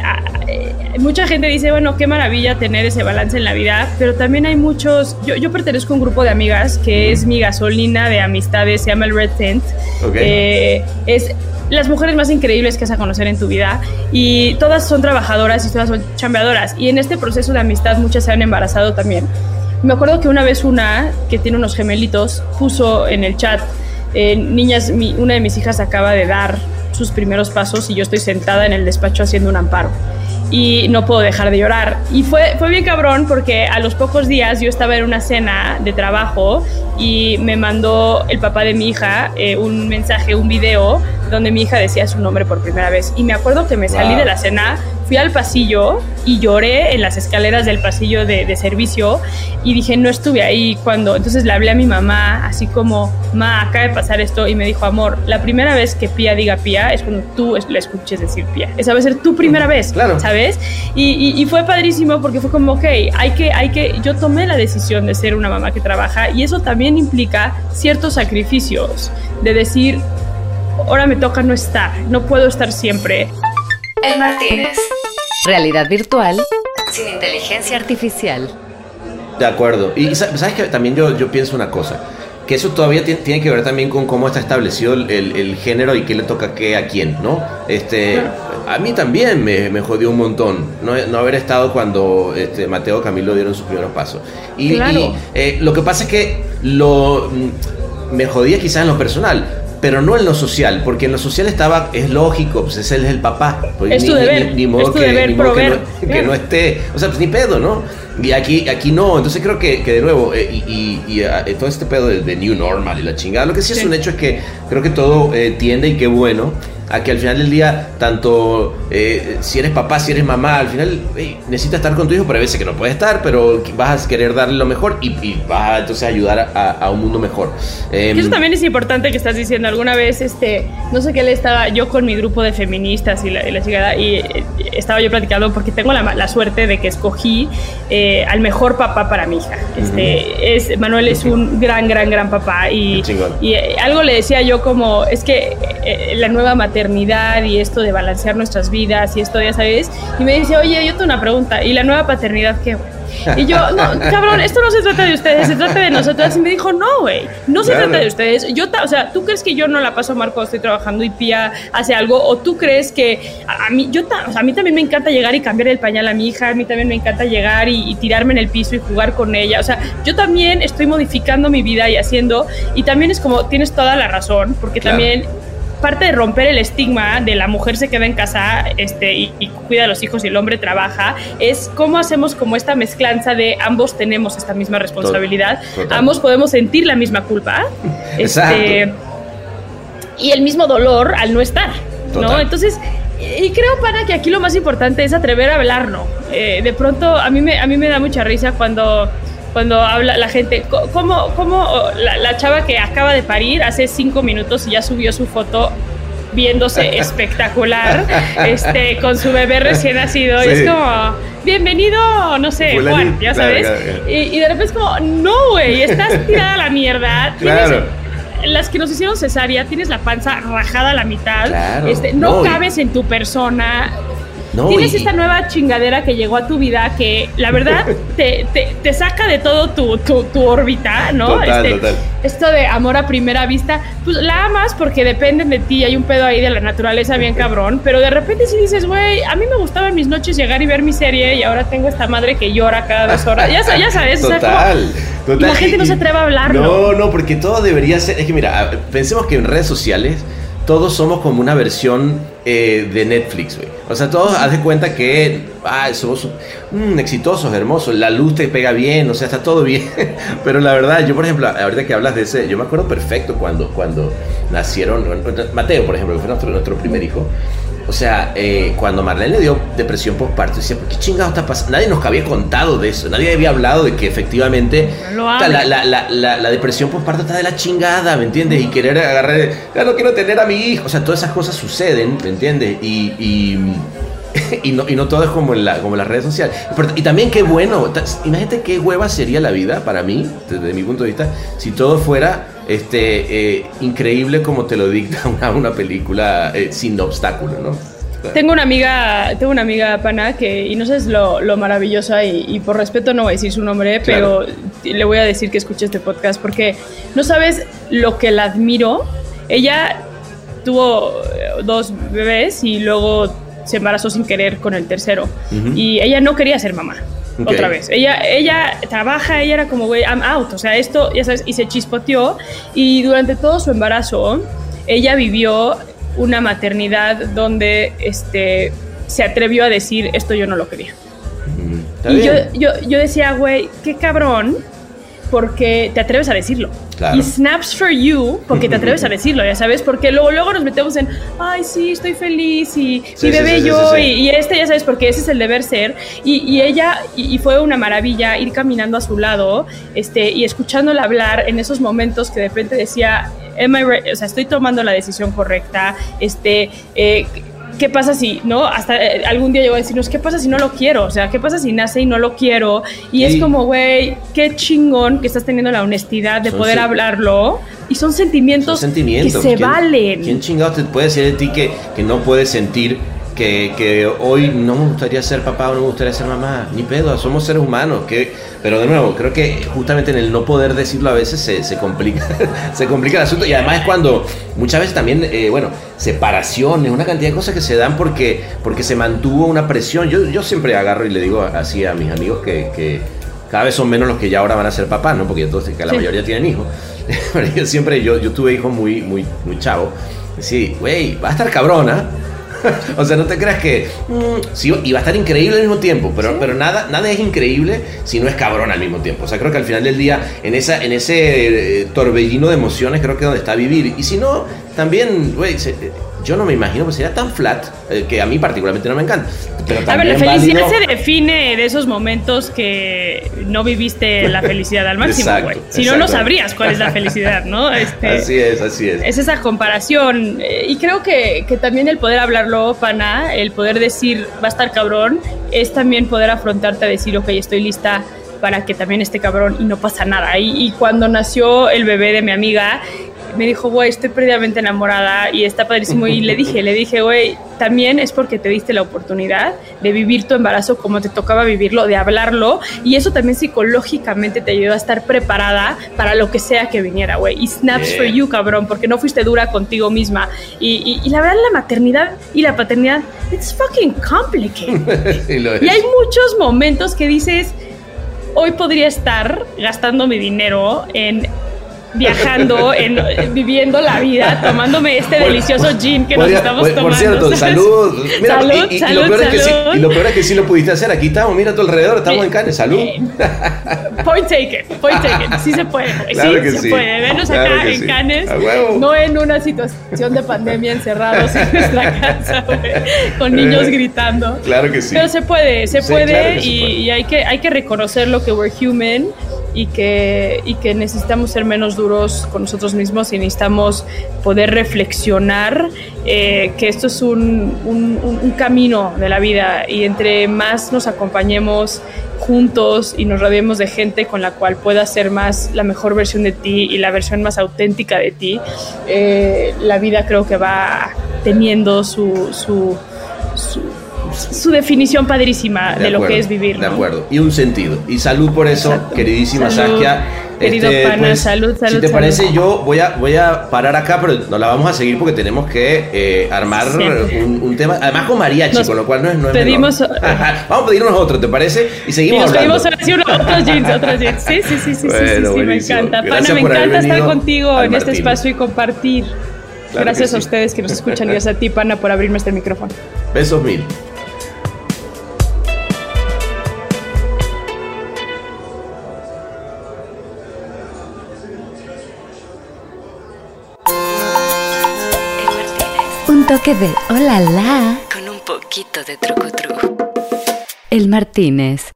eh, mucha gente dice, bueno, qué maravilla tener ese balance en la vida, pero también hay muchos, yo, yo pertenezco a un grupo de amigas que es mi gasolina de amistades, se llama el Red Tent. Ok. Eh, es las mujeres más increíbles que vas a conocer en tu vida y todas son trabajadoras y todas son chambeadoras y en este proceso de amistad muchas se han embarazado también. Me acuerdo que una vez una que tiene unos gemelitos puso en el chat, eh, niñas, mi- una de mis hijas acaba de dar sus primeros pasos y yo estoy sentada en el despacho haciendo un amparo y no puedo dejar de llorar. Y fue, fue bien cabrón porque a los pocos días yo estaba en una cena de trabajo y me mandó el papá de mi hija eh, un mensaje, un video donde mi hija decía su nombre por primera vez. Y me acuerdo que me salí Wow. de la cena, fui al pasillo y lloré en las escaleras del pasillo de, de servicio y dije, no estuve ahí cuando. Entonces le hablé a mi mamá, así como, ma, acaba de pasar esto. Y me dijo, amor, la primera vez que Pía diga Pía es cuando tú le escuches decir Pía. Esa va a ser tu primera vez, Claro. ¿sabes? Y, y- y fue padrísimo porque fue como, ok, hay que, hay que. Yo tomé la decisión de ser una mamá que trabaja y eso también implica ciertos sacrificios de decir, ahora me toca no estar, no puedo estar siempre. El Martínez. Realidad virtual sin inteligencia artificial. De acuerdo. Y sa- sabes que también yo, yo pienso una cosa, que eso todavía ti- tiene que ver también con cómo está establecido el, el- el género y qué le toca qué a quién, ¿no? Este, a mí también me, me jodió un montón no, no haber estado cuando este, Mateo y Camilo dieron sus primeros pasos. Y, Claro. y, eh, lo que pasa es que lo mm, me jodía quizás en lo personal. Pero no en lo social, porque en lo social estaba, es lógico, pues ese es el papá. Pues Es tu deber, es tu que, deber ni modo que no- que claro. no esté, o sea, pues ni pedo, ¿no? Y aquí, aquí no, entonces creo que, que de nuevo, eh, y, y- y, eh, todo este pedo de, de New Normal y la chingada, lo que sí, es un hecho es que creo que todo eh, tiende y qué bueno a que al final del día, tanto eh, si eres papá, si eres mamá, al final eh, necesitas estar con tu hijo, pero hay veces que no puedes estar, pero vas a querer darle lo mejor y, y vas a, entonces a ayudar a, a un mundo mejor. Em, eso también es importante que estás diciendo. Alguna vez, este, no sé qué le estaba yo con mi grupo de feministas y la, y la chingada, y eh, estaba yo platicando porque tengo la, la suerte de que escogí eh, al mejor papá para mi hija. Este, es, Manuel es un gran, gran, gran papá y, y eh, algo le decía yo como, es que eh, la nueva maternidad y esto de balancear nuestras vidas y esto, ya sabes, y me dice, oye, yo tengo una pregunta, ¿y la nueva paternidad qué? güey?" Y yo, no, cabrón, esto no se trata de ustedes, se trata de nosotras. Y me dijo, no, güey, no se Claro. trata de ustedes. Yo, o sea, ¿tú crees que yo no la paso mal cuando estoy trabajando y Pía hace algo? ¿O tú crees que a, a mí, yo, o sea, a mí también me encanta llegar y cambiar el pañal a mi hija? A mí también me encanta llegar y, y tirarme en el piso y jugar con ella. O sea, yo también estoy modificando mi vida y haciendo. Y también es como, tienes toda la razón, porque Claro. también parte de romper el estigma de la mujer se queda en casa este, y, y cuida a los hijos y el hombre trabaja, es cómo hacemos como esta mezclanza de ambos tenemos esta misma responsabilidad, Total. ambos podemos sentir la misma culpa este, y el mismo dolor al no estar, ¿no? Entonces, y y creo, para que aquí lo más importante es atrever a hablarlo. Eh, de pronto, a mí, me, a mí me da mucha risa cuando, cuando habla la gente, ¿cómo, cómo oh, la, la chava que acaba de parir hace cinco minutos y ya subió su foto viéndose espectacular este, con su bebé recién nacido? Y es como, bienvenido, no sé, Juan, ya sabes. claro, claro. Y, y de repente es como, no, güey, estás tirada a la mierda. tienes- las que nos hicieron cesárea, tienes la panza rajada a la mitad, Claro. este, no, cabes en tu persona. No, Tienes y- esta nueva chingadera que llegó a tu vida que la verdad te, te- te saca de todo tu, tu, tu órbita, ¿no? Total, Este, total. Esto de amor a primera vista, pues la amas porque dependen de ti, hay un pedo ahí de la naturaleza bien cabrón, pero de repente si dices, güey, a mí me gustaba en mis noches llegar y ver mi serie y ahora tengo esta madre que llora cada dos horas, ya, ya sabes, o sea, como- Total, total. y la gente no se atreve a hablarlo. No, no, porque todo debería ser. Es que mira, pensemos que en redes sociales todos somos como una versión eh, de Netflix, güey. O sea, todos haz de cuenta que ah, somos mm, exitosos, hermosos, la luz te pega bien, o sea, está todo bien. Pero la verdad, yo por ejemplo, ahorita que hablas de ese, yo me acuerdo perfecto cuando, cuando nacieron, Mateo, por ejemplo, que fue nuestro, nuestro primer hijo. O sea, eh, cuando Marlene le dio depresión postparto, decía, ¿por qué chingado está pasando? Nadie nos había contado de eso, nadie había hablado de que efectivamente la, la, la, depresión postparto está de la chingada, ¿me entiendes? Y querer agarrar, ya no quiero tener a mi hijo, o sea, todas esas cosas suceden, ¿me entiendes? Y, y, y no, y no todo es como en, la, como en las redes sociales. Pero- Y también qué bueno, imagínate qué hueva sería la vida para mí, desde mi punto de vista, si todo fuera este, eh, increíble como te lo dicta una, una película eh, sin obstáculos, ¿no? Tengo una amiga, tengo una amiga pana que, y no sé es lo, lo maravillosa, y, y por respeto no voy a decir su nombre, Claro. pero le voy a decir que escuche este podcast porque no sabes lo que la admiro. Ella tuvo eh, dos bebés y luego se embarazó sin querer con el tercero. Y ella no quería ser mamá. Otra vez. Ella, ella trabaja, ella era como, güey, I'm out. O sea, esto, ya sabes, y se chispoteó. Y durante todo su embarazo, ella vivió una maternidad donde este, se atrevió a decir, esto yo no lo quería. Mm, Y yo, yo, yo decía, güey, qué cabrón, porque te atreves a decirlo. Claro. Y snaps for you, porque te atreves a decirlo, ya sabes, porque luego, luego nos metemos en, ay, sí, estoy feliz, y Sí, mi bebé sí, sí, yo. Y, y este, ya sabes, porque ese es el deber ser. Y, y ella, y, y fue una maravilla ir caminando a su lado este, y escuchándola hablar en esos momentos que de repente decía, "Am I o sea, estoy tomando la decisión correcta, este, eh, ¿Qué pasa si, no? Hasta eh, algún día llegó a decirnos, ¿qué pasa si no lo quiero? O sea, ¿qué pasa si nace y no lo quiero? Y es como, güey, qué chingón que estás teniendo la honestidad de Son poder hablarlo. Y son sentimientos, Son sentimientos. que se ¿Quién- valen. ¿Quién chingado te puede decir de ti que, que no puedes sentir que, que hoy no me gustaría ser papá o no me gustaría ser mamá. Ni pedo, somos seres humanos. Que, pero de nuevo, creo que justamente en el no poder decirlo a veces se, se complica se complica el asunto. Y además es cuando muchas veces también, eh, bueno, separaciones, una cantidad de cosas que se dan porque, porque se mantuvo una presión. Yo, yo siempre agarro y le digo así a mis amigos que, que cada vez son menos los que ya ahora van a ser papás, ¿no? Porque entonces que la Sí. mayoría tienen hijos. Pero yo siempre, yo, yo tuve hijos muy, muy, muy chavo. Sí, güey, va a estar cabrona. o sea, no te creas que. mm, sí, y va a estar increíble al mismo tiempo, pero, pero nada, nada es increíble si no es cabrón al mismo tiempo. O sea, creo que al final del día, en, esa, en ese eh, torbellino de emociones, creo que es donde está vivir. Y si no, también, güey, eh, yo no me imagino que sería tan flat, eh, que a mí particularmente no me encanta. Pero A ver, la felicidad válido- se define de esos momentos que no viviste la felicidad al máximo, güey. Si no, no sabrías cuál es la felicidad, ¿no? Este, Así es, así es. es esa comparación. eh, Y creo que, que también el poder hablarlo, pana, el poder decir va a estar cabrón, es también poder afrontarte a decir, ok, estoy lista para que también esté cabrón y no pasa nada. Y, y cuando nació el bebé de mi amiga, me dijo, güey, estoy perdidamente enamorada y está padrísimo. Y le dije, le dije, güey, también es porque te diste la oportunidad de vivir tu embarazo como te tocaba vivirlo, de hablarlo. Y eso también psicológicamente te ayudó a estar preparada para lo que sea que viniera, güey. Y snaps Yeah. for you, cabrón, porque no fuiste dura contigo misma. Y, y- y la verdad, la maternidad y la paternidad, it's fucking complicated. Es. y hay muchos momentos que dices, hoy podría estar gastando mi dinero en viajando, en eh, viviendo la vida, tomándome este delicioso gin que Podría- nos estamos por, tomando. por cierto, ¿sabes? salud. Mira, salud, y, y- y salud, lo peor es que sí, salud. y lo peor es que sí lo pudiste hacer. Aquí estamos, mira a tu alrededor, estamos en Cannes. Salud. Eh, Point taken, point taken. Sí se puede. Claro sí, que se sí. puede. Venos Claro acá en sí. Cannes, no en una situación de pandemia encerrados en nuestra casa, con niños Eh, gritando. Claro que sí. Pero se puede, se puede, claro que se y, puede. y hay, que, hay que reconocer lo que we're human y que, y que necesitamos ser menos duros con nosotros mismos y necesitamos poder reflexionar eh, que esto es un, un- un- camino de la vida y entre más nos acompañemos juntos y nos rodeemos de gente con la cual puedas ser más la mejor versión de ti y la versión más auténtica de ti, eh, la vida creo que va teniendo su, su, su, su definición padrísima de, lo acuerdo, que es vivir. De ¿no? acuerdo. Y un sentido. Y salud por eso, Exacto. queridísima Salud, Saskia. Este, querido pana, salud, Si salud, te salud. parece, yo voy a, voy a parar acá, pero no la vamos a seguir porque tenemos que eh, armar Siempre. un, un tema. Además con mariachi, Nos con lo cual no es, no es pedimos- menor. Ajá. Vamos a pedirnos otro, ¿te parece? Y Y seguimos nos hablando. pedimos ahora sí uno- otros jeans, otros jeans. Sí, sí, sí, sí, sí, sí, Bueno, sí, me encanta. Pana, Gracias me por haber encanta estar contigo en este espacio y compartir. Claro gracias a sí. ustedes que nos escuchan y gracias a ti, Pana, por abrirme este micrófono. Besos mil. Toque de hola la. Con un poquito de truco truco. El Martínez.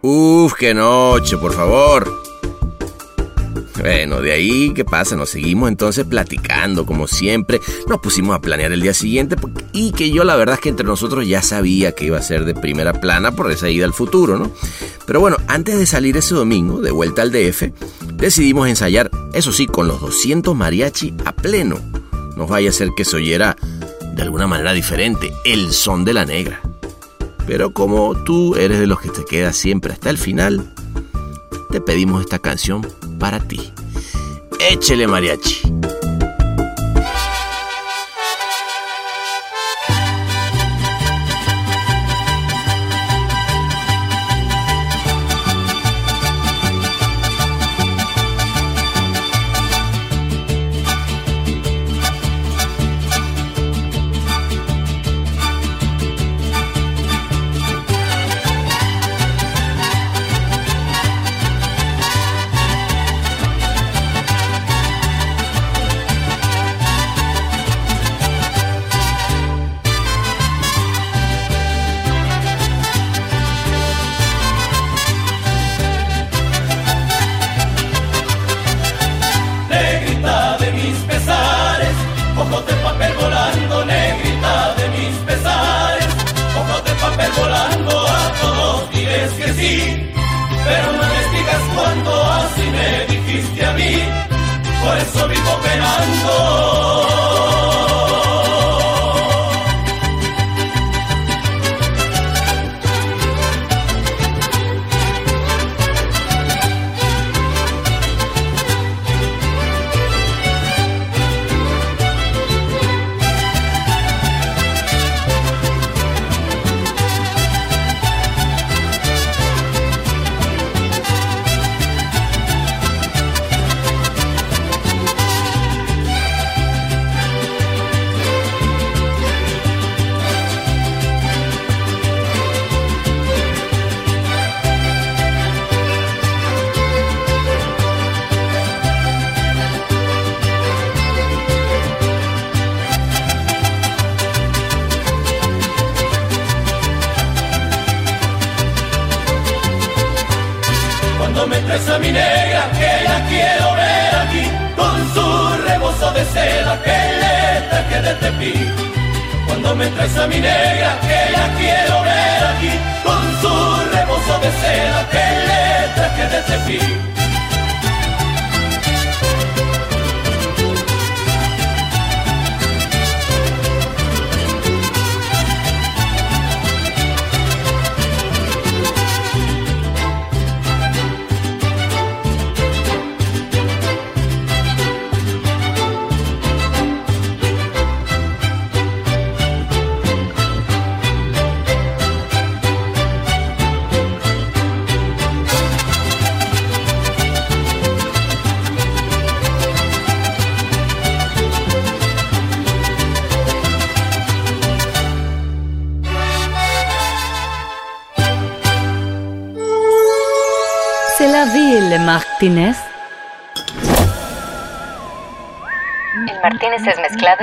Uf, qué noche, por favor. Bueno, de ahí, ¿qué pasa? Nos seguimos entonces platicando, como siempre. Nos pusimos a planear el día siguiente y que yo la verdad es que entre nosotros ya sabía que iba a ser de primera plana por esa ida al futuro, ¿no? Pero bueno, antes de salir ese domingo, de vuelta al DF, decidimos ensayar, eso sí, con los 200 mariachi a pleno. No vaya a ser que se oyera de alguna manera diferente el son de la negra. Pero como tú eres de los que te quedas siempre hasta el final, te pedimos esta canción para ti. Échele mariachi. esperando.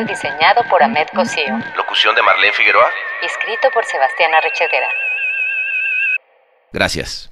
diseñado por Ahmed Cosío. Locución de Marlene Figueroa. Escrito por Sebastián Arrechedera. Gracias.